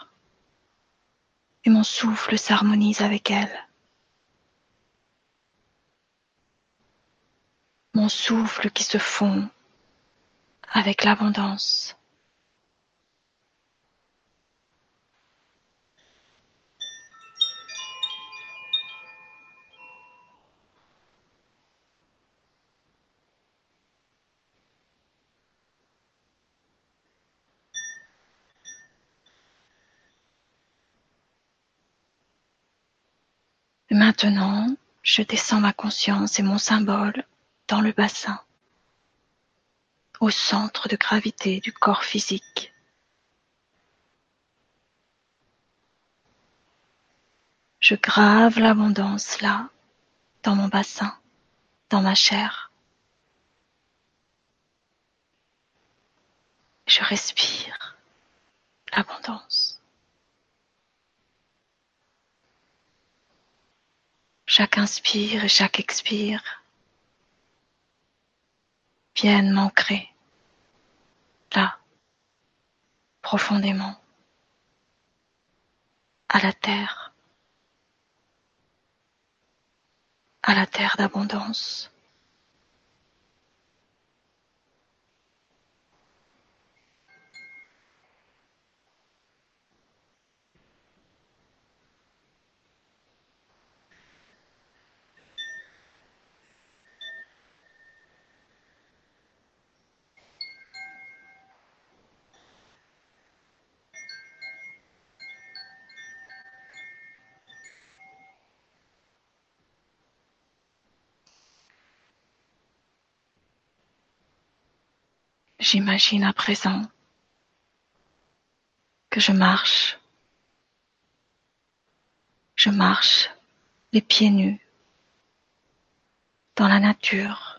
et mon souffle s'harmonise avec elle. Mon souffle qui se fond avec l'abondance. Maintenant, je descends ma conscience et mon symbole dans le bassin, au centre de gravité du corps physique. Je grave l'abondance là, dans mon bassin, dans ma chair. Je respire l'abondance. Chaque inspire et chaque expire viennent m'ancrer là, profondément, à la terre, à la terre d'abondance. J'imagine à présent que je marche. Je marche les pieds nus dans la nature.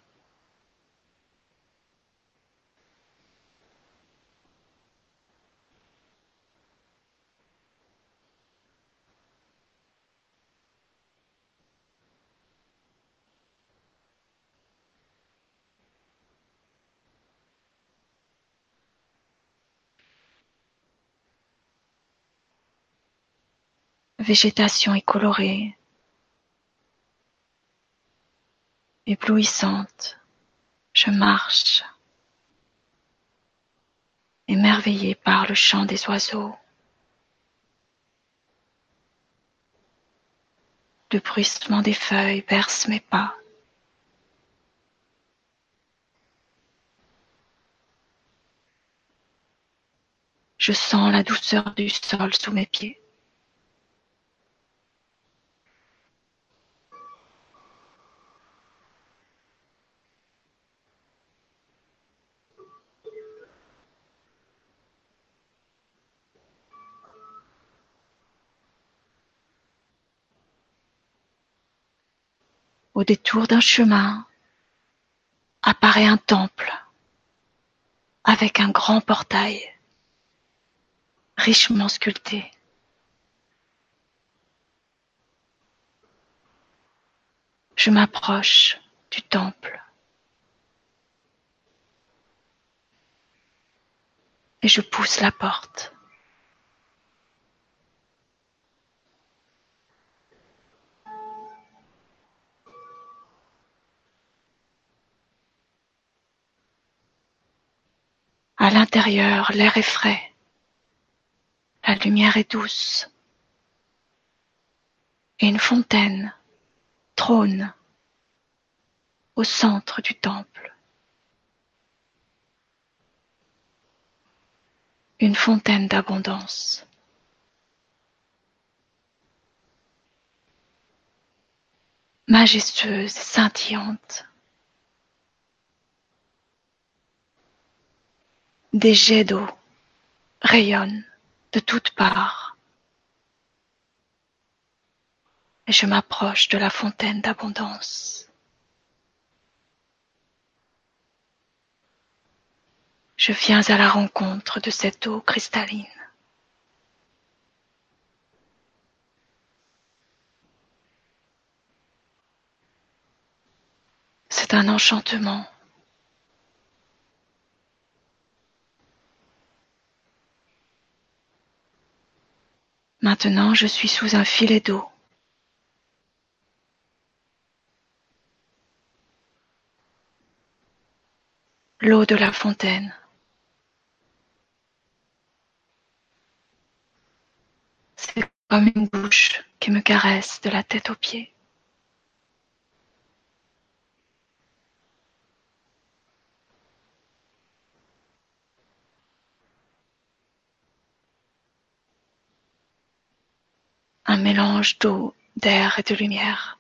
Végétation est colorée, éblouissante. Je marche, émerveillé par le chant des oiseaux. Le bruissement des feuilles berce mes pas. Je sens la douceur du sol sous mes pieds. Au détour d'un chemin apparaît un temple avec un grand portail richement sculpté. Je m'approche du temple et je pousse la porte. À l'intérieur, l'air est frais, la lumière est douce, et une fontaine trône au centre du temple. Une fontaine d'abondance. majestueuse et scintillante. Des jets d'eau rayonnent de toutes parts, et je m'approche de la fontaine d'abondance. Je viens à la rencontre de cette eau cristalline. C'est un enchantement. Maintenant je suis sous un filet d'eau. L'eau de la fontaine. C'est comme une bouche qui me caresse de la tête aux pieds. Un mélange d'eau, d'air et de lumière.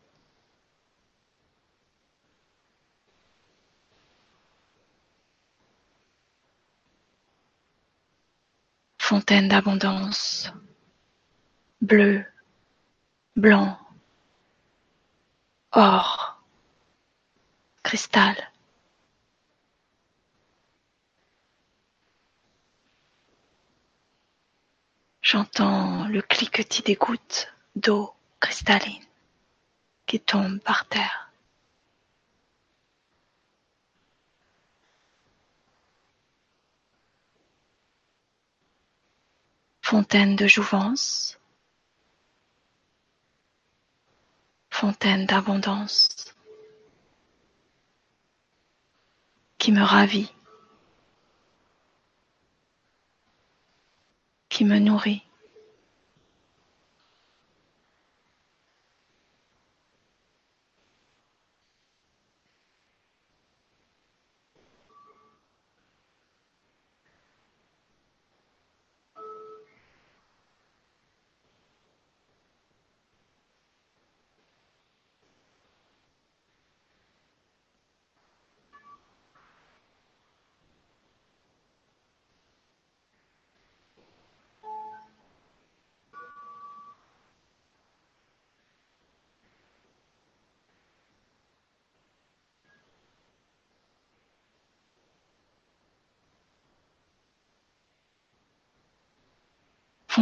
Fontaine d'abondance, bleu, blanc, or, cristal. J'entends le cliquetis des gouttes d'eau cristalline qui tombent par terre. Fontaine de jouvence, fontaine d'abondance qui me ravit. Qui me nourrit.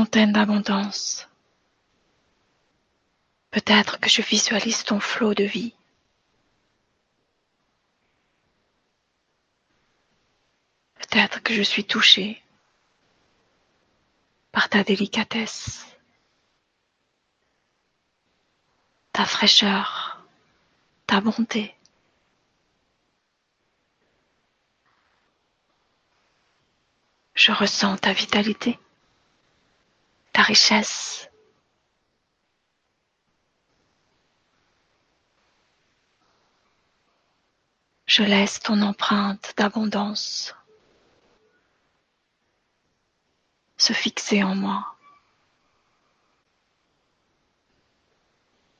D'abondance. Peut-être que je visualise ton flot de vie. Peut-être que je suis touchée par ta délicatesse, ta fraîcheur, ta bonté. Je ressens ta vitalité, richesse. Je laisse ton empreinte d'abondance se fixer en moi,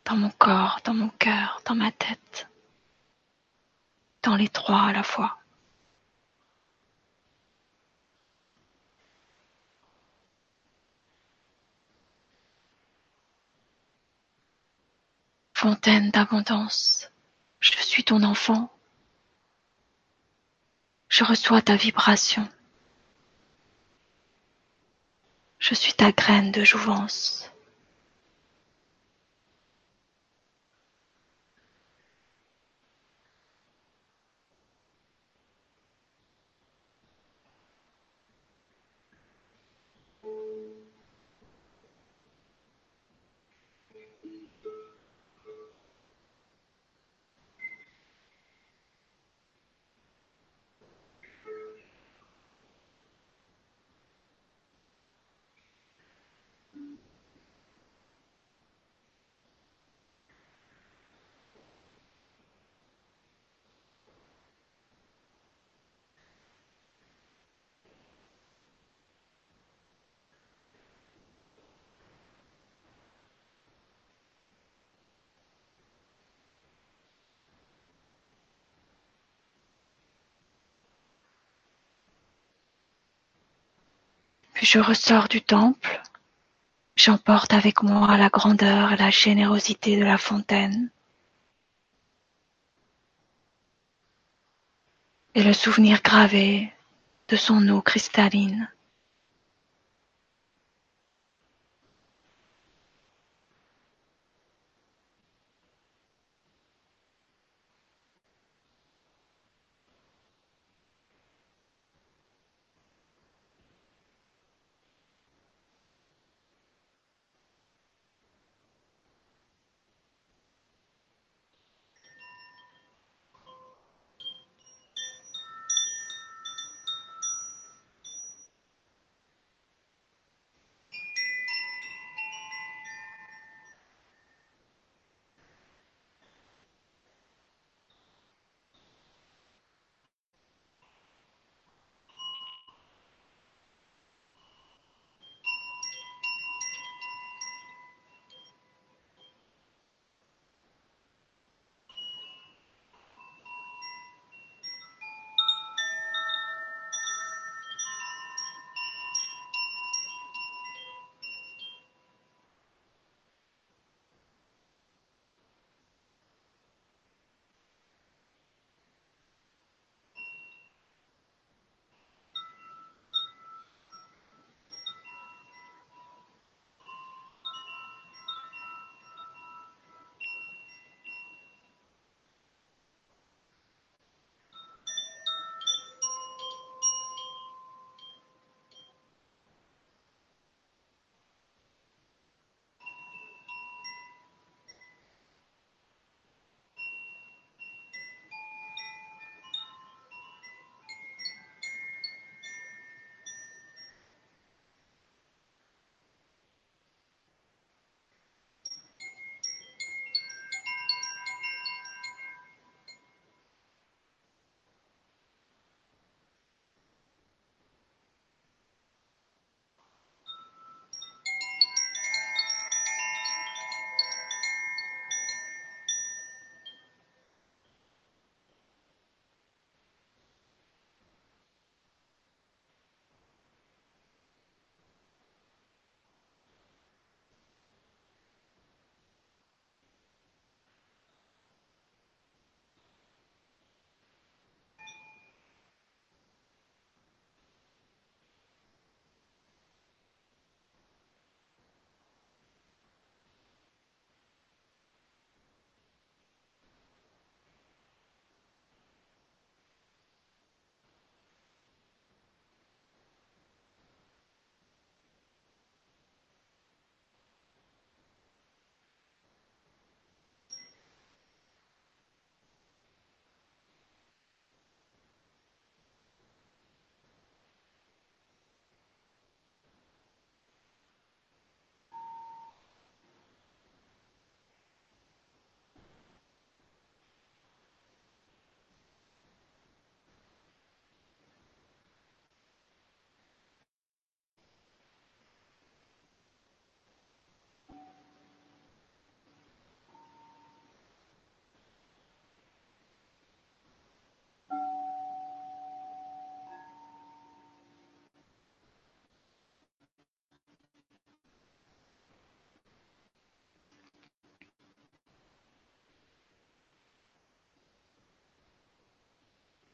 dans mon corps, dans mon cœur, dans ma tête, dans les trois à la fois. Fontaine d'abondance, je suis ton enfant. Je reçois ta vibration. Je suis ta graine de jouvence. Je ressors du temple, j'emporte avec moi la grandeur et la générosité de la fontaine. Et le souvenir gravé de son eau cristalline.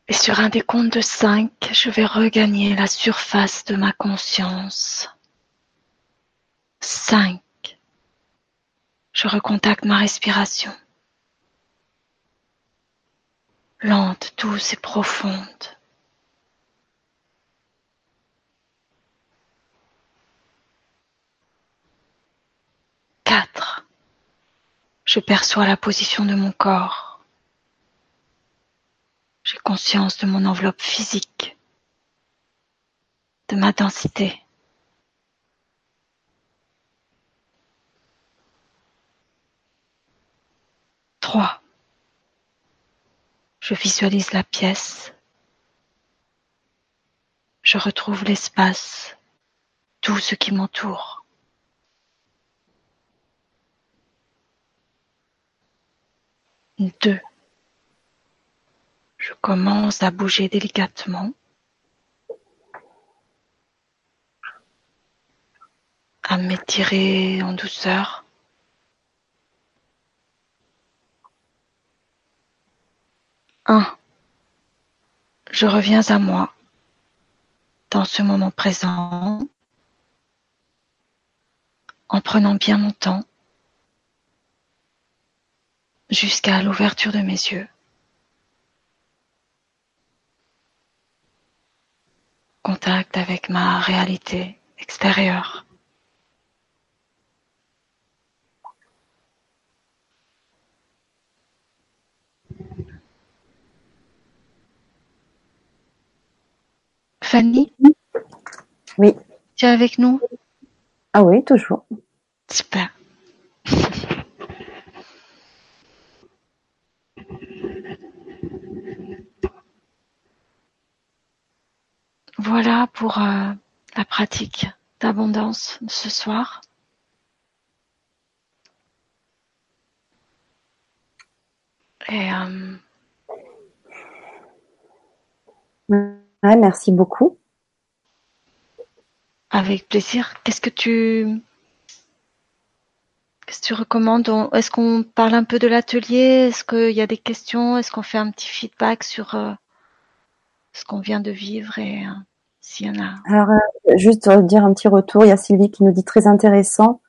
Et sur un décompte de cinq, je vais regagner la surface de ma conscience. Cinq. Je recontacte ma respiration. Lente, douce et profonde. Quatre. Je perçois la position de mon corps. J'ai conscience de mon enveloppe physique, de ma densité. Trois. Je visualise la pièce. Je retrouve l'espace, tout ce qui m'entoure. Deux. Je commence à bouger délicatement. à m'étirer en douceur. Un. Je reviens à moi dans ce moment présent en prenant bien mon temps jusqu'à l'ouverture de mes yeux. Contact avec ma réalité extérieure. Fanny? Oui. Tu es avec nous? Ah oui, toujours. Super. Voilà pour euh, la pratique d'abondance de ce soir. Et euh, Ouais, merci beaucoup. avec plaisir. Qu'est-ce que tu qu'est-ce que tu recommandes? Est-ce qu'on parle un peu de l'atelier? Est-ce qu'il y a des questions? Est-ce qu'on fait un petit feedback sur euh, ce qu'on vient de vivre et euh, s'il y en a Alors, euh, juste dire un petit retour. Il y a Sylvie qui nous dit très intéressant.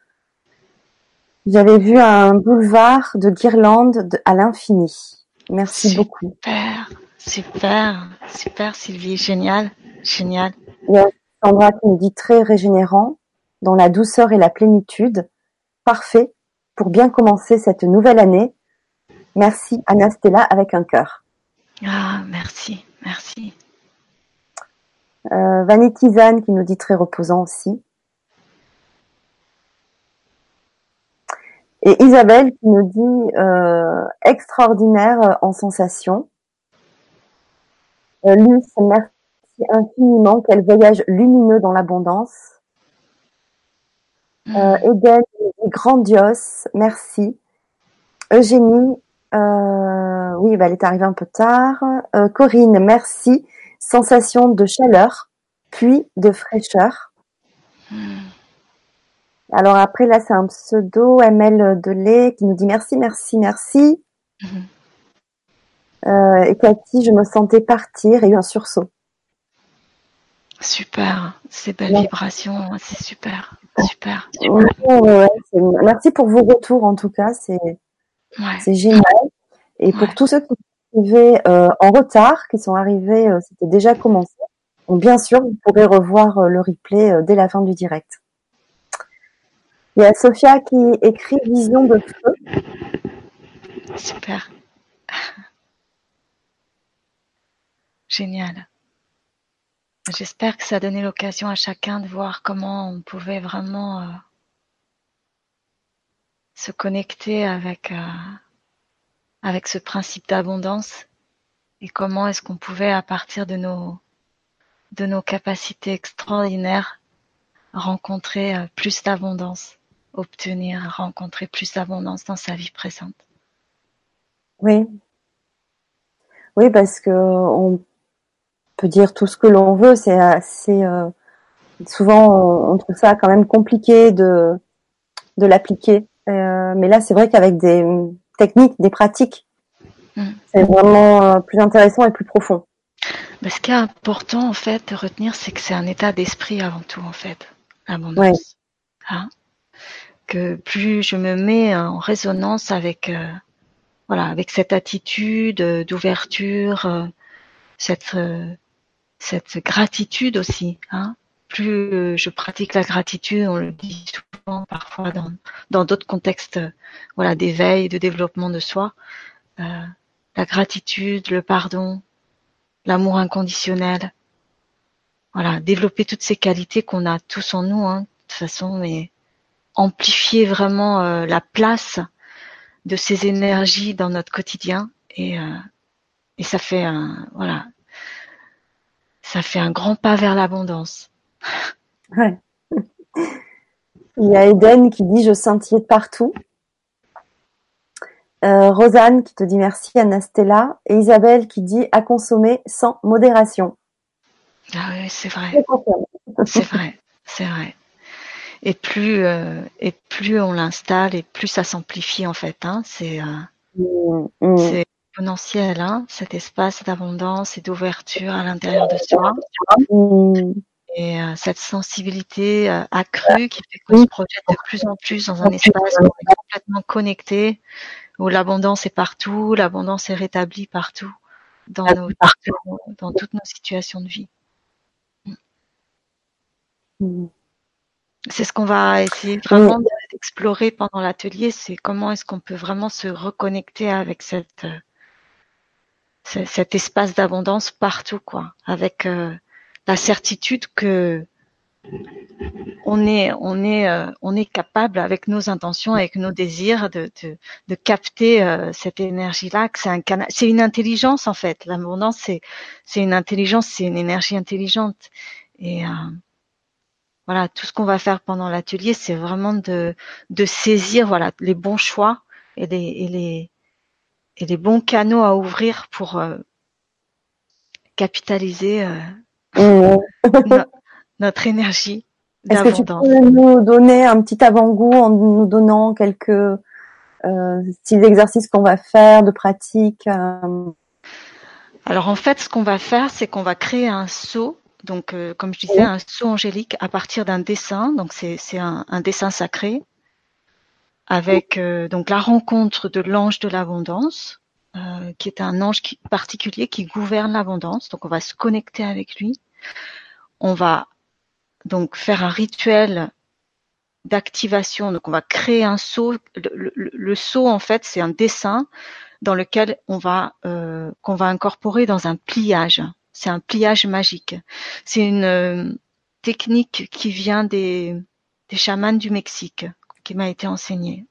J'avais vu un boulevard de guirlandes de- à l'infini. Merci beaucoup. Super, super, super Sylvie, génial, génial. Sandra qui nous dit très régénérant, dans la douceur et la plénitude. Parfait pour bien commencer cette nouvelle année. Merci Anastella avec un cœur. Ah, merci, merci. Euh, Vanity Zan qui nous dit très reposant aussi. Et Isabelle qui nous dit euh, extraordinaire en sensation. Euh, Luce, merci infiniment. Quel voyage lumineux dans l'abondance. Euh, Eden, grandiose, merci. Eugénie, euh, oui, bah, elle est arrivée un peu tard. Euh, Corinne, merci. Sensation de chaleur, puis de fraîcheur. Mm. Alors après, là, c'est un pseudo ML Delay qui nous dit merci, merci, merci. Mhm. Euh, et Cathy, je me sentais partir et eu un sursaut. Super, ces belles Ouais. vibrations, c'est super, super. Ouais, ouais, merci pour vos retours en tout cas, c'est génial. Et pour tous ceux qui euh, en retard, qui sont arrivés, euh, c'était déjà commencé. Bien sûr, vous pourrez revoir euh, le replay dès la fin du direct. Il y a Sophia qui écrit Vision de feu. super. (laughs) Génial. J'espère que ça a donné l'occasion à chacun de voir comment on pouvait vraiment se connecter avec avec ce principe d'abondance et comment est-ce qu'on pouvait à partir de nos de nos capacités extraordinaires rencontrer euh, plus d'abondance, obtenir, rencontrer plus d'abondance dans sa vie présente. Oui. Oui, parce que on peut dire tout ce que l'on veut, c'est assez euh, souvent on, trouve ça quand même compliqué de de l'appliquer. Euh, mais là, c'est vrai qu'avec des techniques, des pratiques, Mm. c'est vraiment euh, plus intéressant et plus profond. Mais ce qui est important en fait de retenir, c'est que c'est un état d'esprit avant tout en fait, l'abondance. Hein? Que plus je me mets en résonance avec euh, voilà avec cette attitude d'ouverture, euh, cette euh, cette gratitude aussi. Hein? Plus je pratique la gratitude, on le dit parfois dans dans d'autres contextes, voilà d'éveil, de développement de soi. la gratitude, le pardon, l'amour inconditionnel. Voilà, développer toutes ces qualités qu'on a tous en nous, hein, de toute façon, mais amplifier vraiment euh, la place de ces énergies dans notre quotidien et, euh, et ça fait un voilà, ça fait un grand pas vers l'abondance. Ouais. Il y a Eden qui dit je scintille partout. Euh, Rosanne qui te dit merci Anastella et Isabelle qui dit à consommer sans modération. Ah oui, c'est vrai. C'est vrai, c'est vrai. Et plus euh, et plus on l'installe et plus ça s'amplifie en fait. Hein. C'est euh, mm, mm. exponentiel, hein, cet espace d'abondance et d'ouverture à l'intérieur de soi. Mm. Et euh, cette sensibilité accrue qui fait qu'on se projette de plus en plus dans un espace complètement connecté, où l'abondance est partout, l'abondance est rétablie partout, dans, nos, dans toutes nos situations de vie. Mm. C'est ce qu'on va essayer vraiment d'explorer pendant l'atelier, c'est comment est-ce qu'on peut vraiment se reconnecter avec cette, cet espace d'abondance partout, quoi, avec euh, la certitude que on est, on est, euh, on est capable avec nos intentions, avec nos désirs, de, de, de capter euh, cette énergie-là. Que c'est un canal, c'est une intelligence en fait. L'abondance, c'est, c'est une intelligence, c'est une énergie intelligente. Et euh, voilà, tout ce qu'on va faire pendant l'atelier, c'est vraiment de, de saisir voilà les bons choix et les, et les, et les bons canaux à ouvrir pour capitaliser notre énergie est-ce que tu peux nous donner un petit avant-goût en nous donnant quelques euh, styles d'exercices qu'on va faire, de pratiques euh? Alors en fait, ce qu'on va faire, c'est qu'on va créer un saut. Donc, euh, comme je disais, un saut angélique à partir d'un dessin. Donc, c'est un, un, dessin sacré avec donc la rencontre de l'ange de l'abondance, qui est un ange qui, particulier qui gouverne l'abondance. Donc, on va se connecter avec lui. On va donc faire un rituel d'activation. Donc on va créer un saut. Le, saut en fait c'est un dessin dans lequel on va euh, qu'on va incorporer dans un pliage. C'est un pliage magique. C'est une euh, technique qui vient des, des chamans du Mexique qui m'a été enseignée.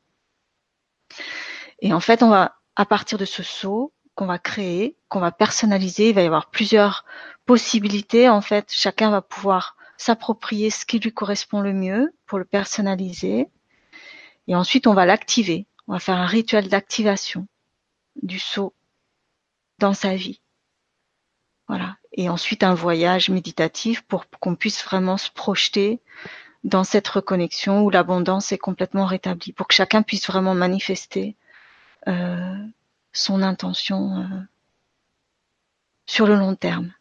Et en fait on va à partir de ce saut qu'on va créer, qu'on va personnaliser, il va y avoir plusieurs possibilités en fait. Chacun va pouvoir s'approprier ce qui lui correspond le mieux pour le personnaliser. Et ensuite, on va l'activer. On va faire un rituel d'activation du saut dans sa vie. Voilà. Et ensuite, un voyage méditatif pour qu'on puisse vraiment se projeter dans cette reconnexion où l'abondance est complètement rétablie, pour que chacun puisse vraiment manifester euh, son intention euh, sur le long terme.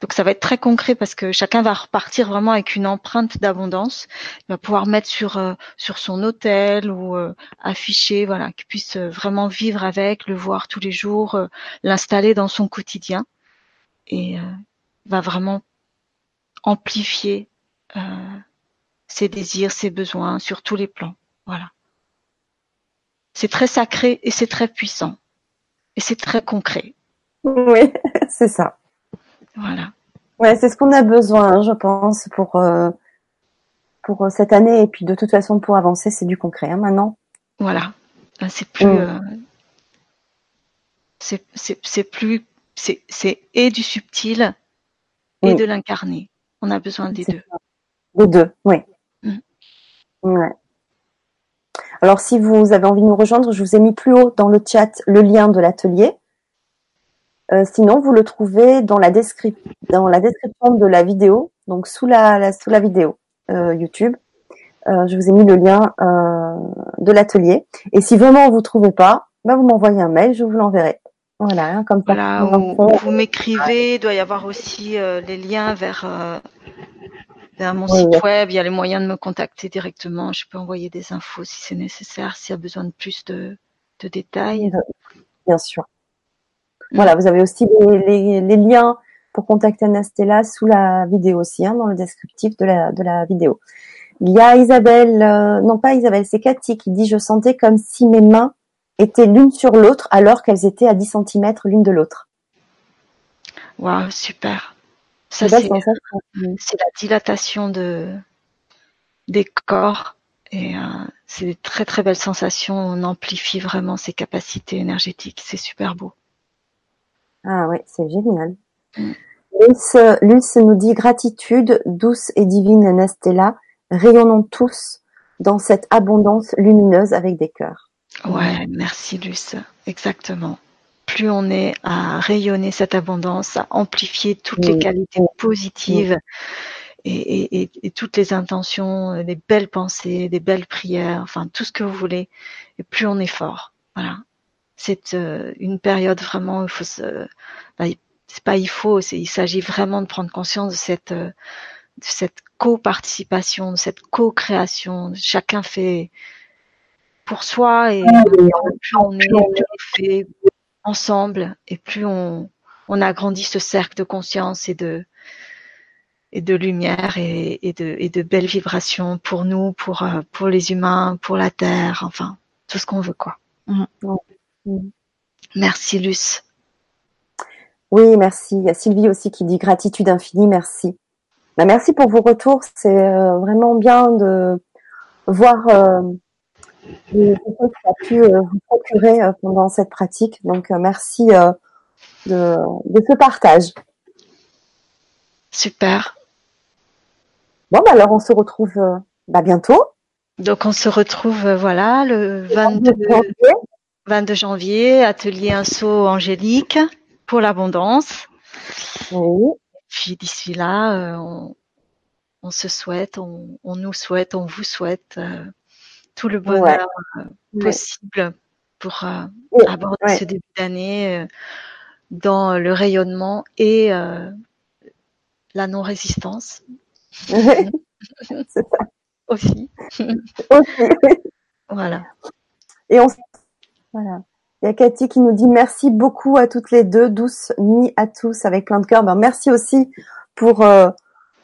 Donc ça va être très concret parce que chacun va repartir vraiment avec une empreinte d'abondance. Il va pouvoir mettre sur euh, sur son hôtel ou euh, afficher, voilà, qu'il puisse vraiment vivre avec, le voir tous les jours, l'installer dans son quotidien et va vraiment amplifier ses désirs, ses besoins sur tous les plans. Voilà. C'est très sacré et c'est très puissant et c'est très concret. Oui, (laughs) c'est ça. Voilà. Ouais, c'est ce qu'on a besoin, je pense, pour euh, pour cette année et puis de toute façon pour avancer, c'est du concret hein, maintenant. Voilà, c'est plus mm. euh, c'est c'est plus c'est c'est et du subtil et de l'incarné. On a besoin des deux. Les deux, oui. Mm. Ouais. Alors si vous avez envie de nous rejoindre, je vous ai mis plus haut dans le chat le lien de l'atelier. Euh, sinon, vous le trouvez dans la, dans la description de la vidéo, donc sous la, sous la vidéo euh, YouTube. Euh, je vous ai mis le lien de l'atelier. Et si vraiment vous trouvez pas, bah, vous m'envoyez un mail, je vous l'enverrai. Voilà, hein, comme ça. Voilà, vous m'écrivez, il doit y avoir aussi les liens vers, vers mon site web. Il y a les moyens de me contacter directement. Je peux envoyer des infos si c'est nécessaire, s'il y a besoin de plus de, de détails. Bien sûr. Voilà, vous avez aussi les, les, liens pour contacter Anastella sous la vidéo aussi, hein, dans le descriptif de la, de la vidéo. Il y a Isabelle, euh, non pas Isabelle, c'est Cathy qui dit je sentais comme si mes mains étaient l'une sur l'autre alors qu'elles étaient à 10 cm l'une de l'autre. Waouh, super. Ça c'est la dilatation de des corps et euh, c'est des très très belles sensations. On amplifie vraiment ses capacités énergétiques. C'est super beau. Ah oui, c'est génial. Mm. Luce, nous dit gratitude, douce et divine Anastella, rayonnons tous dans cette abondance lumineuse avec des cœurs. Ouais, merci Luce, exactement. Plus on est à rayonner cette abondance, à amplifier toutes les qualités positives et, toutes les intentions, des belles pensées, des belles prières, enfin tout ce que vous voulez, et plus on est fort. Voilà. C'est euh, une période vraiment où il faut se, bah, c'est pas il faut, il s'agit vraiment de prendre conscience de cette euh, de cette co-participation, de cette co-création. Chacun fait pour soi et plus on est, plus fait ensemble et plus on, on agrandit ce cercle de conscience et de et de lumière et, et, de, et de belles vibrations pour nous, pour euh, pour les humains, pour la terre, enfin tout ce qu'on veut quoi. Mm. Mm. Merci Luce. Oui, merci. Il y a Sylvie aussi qui dit gratitude infinie, merci. Bah, merci pour vos retours. C'est euh, vraiment bien de voir euh, ce que tu as pu euh, vous procurer euh, pendant cette pratique. Donc, merci de, de, ce partage. Super. Bon, bah alors on se retrouve bah, bientôt. Donc, on se retrouve voilà le 22, janvier. 22 janvier, atelier Inso Angélique pour l'abondance. Oui puis d'ici là, euh, on, se souhaite, on, nous souhaite, on vous souhaite euh, tout le bonheur euh, possible pour aborder ce début d'année dans le rayonnement et la non-résistance. (laughs) C'est ça. Aussi. Aussi. (laughs) voilà. Et on voilà. Il y a Cathy qui nous dit merci beaucoup à toutes les deux, douce nuit à tous avec plein de cœur. Ben, merci aussi pour euh,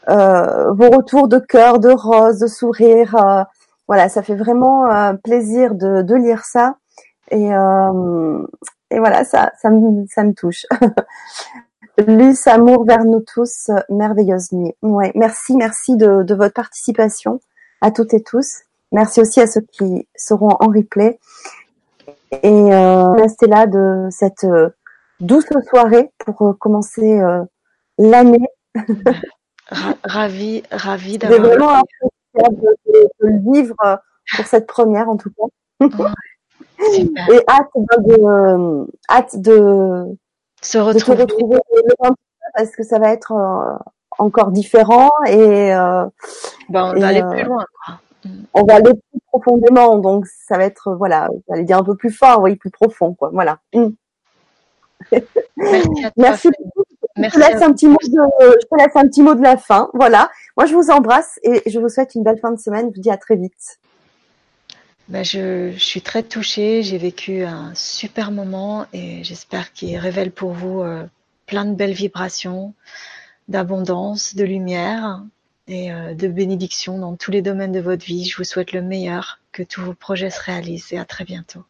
euh, vos retours de cœur, de rose, de sourire. Euh, voilà, ça fait vraiment plaisir de, de, lire ça. Et, et voilà, ça, ça, me, ça me touche. (laughs) Luce, amour vers nous tous, merveilleuse nuit. Ouais, merci, merci de, de votre participation à toutes et tous. Merci aussi à ceux qui seront en replay et euh, rester là de cette euh, douce soirée pour euh, commencer euh, l'année. (laughs) ravi, ravi d'avoir. De, le vivre pour cette première en tout cas. (laughs) et hâte de, hâte de se retrouver, de retrouver parce que ça va être encore différent et ben, on va aller plus loin. Quoi. On va aller plus profondément, donc ça va être voilà, j'allais dire un peu plus fort, oui, plus profond, quoi. Voilà. Mm. Merci. À Merci. Je te laisse un petit mot de, je te laisse un petit mot de la fin. Voilà. Moi, je vous embrasse et je vous souhaite une belle fin de semaine. Je vous dis à très vite. Ben je, je, suis très touchée. J'ai vécu un super moment et j'espère qu'il révèle pour vous euh, plein de belles vibrations, d'abondance, de lumière et euh, de bénédiction dans tous les domaines de votre vie. Je vous souhaite le meilleur, que tous vos projets se réalisent et à très bientôt.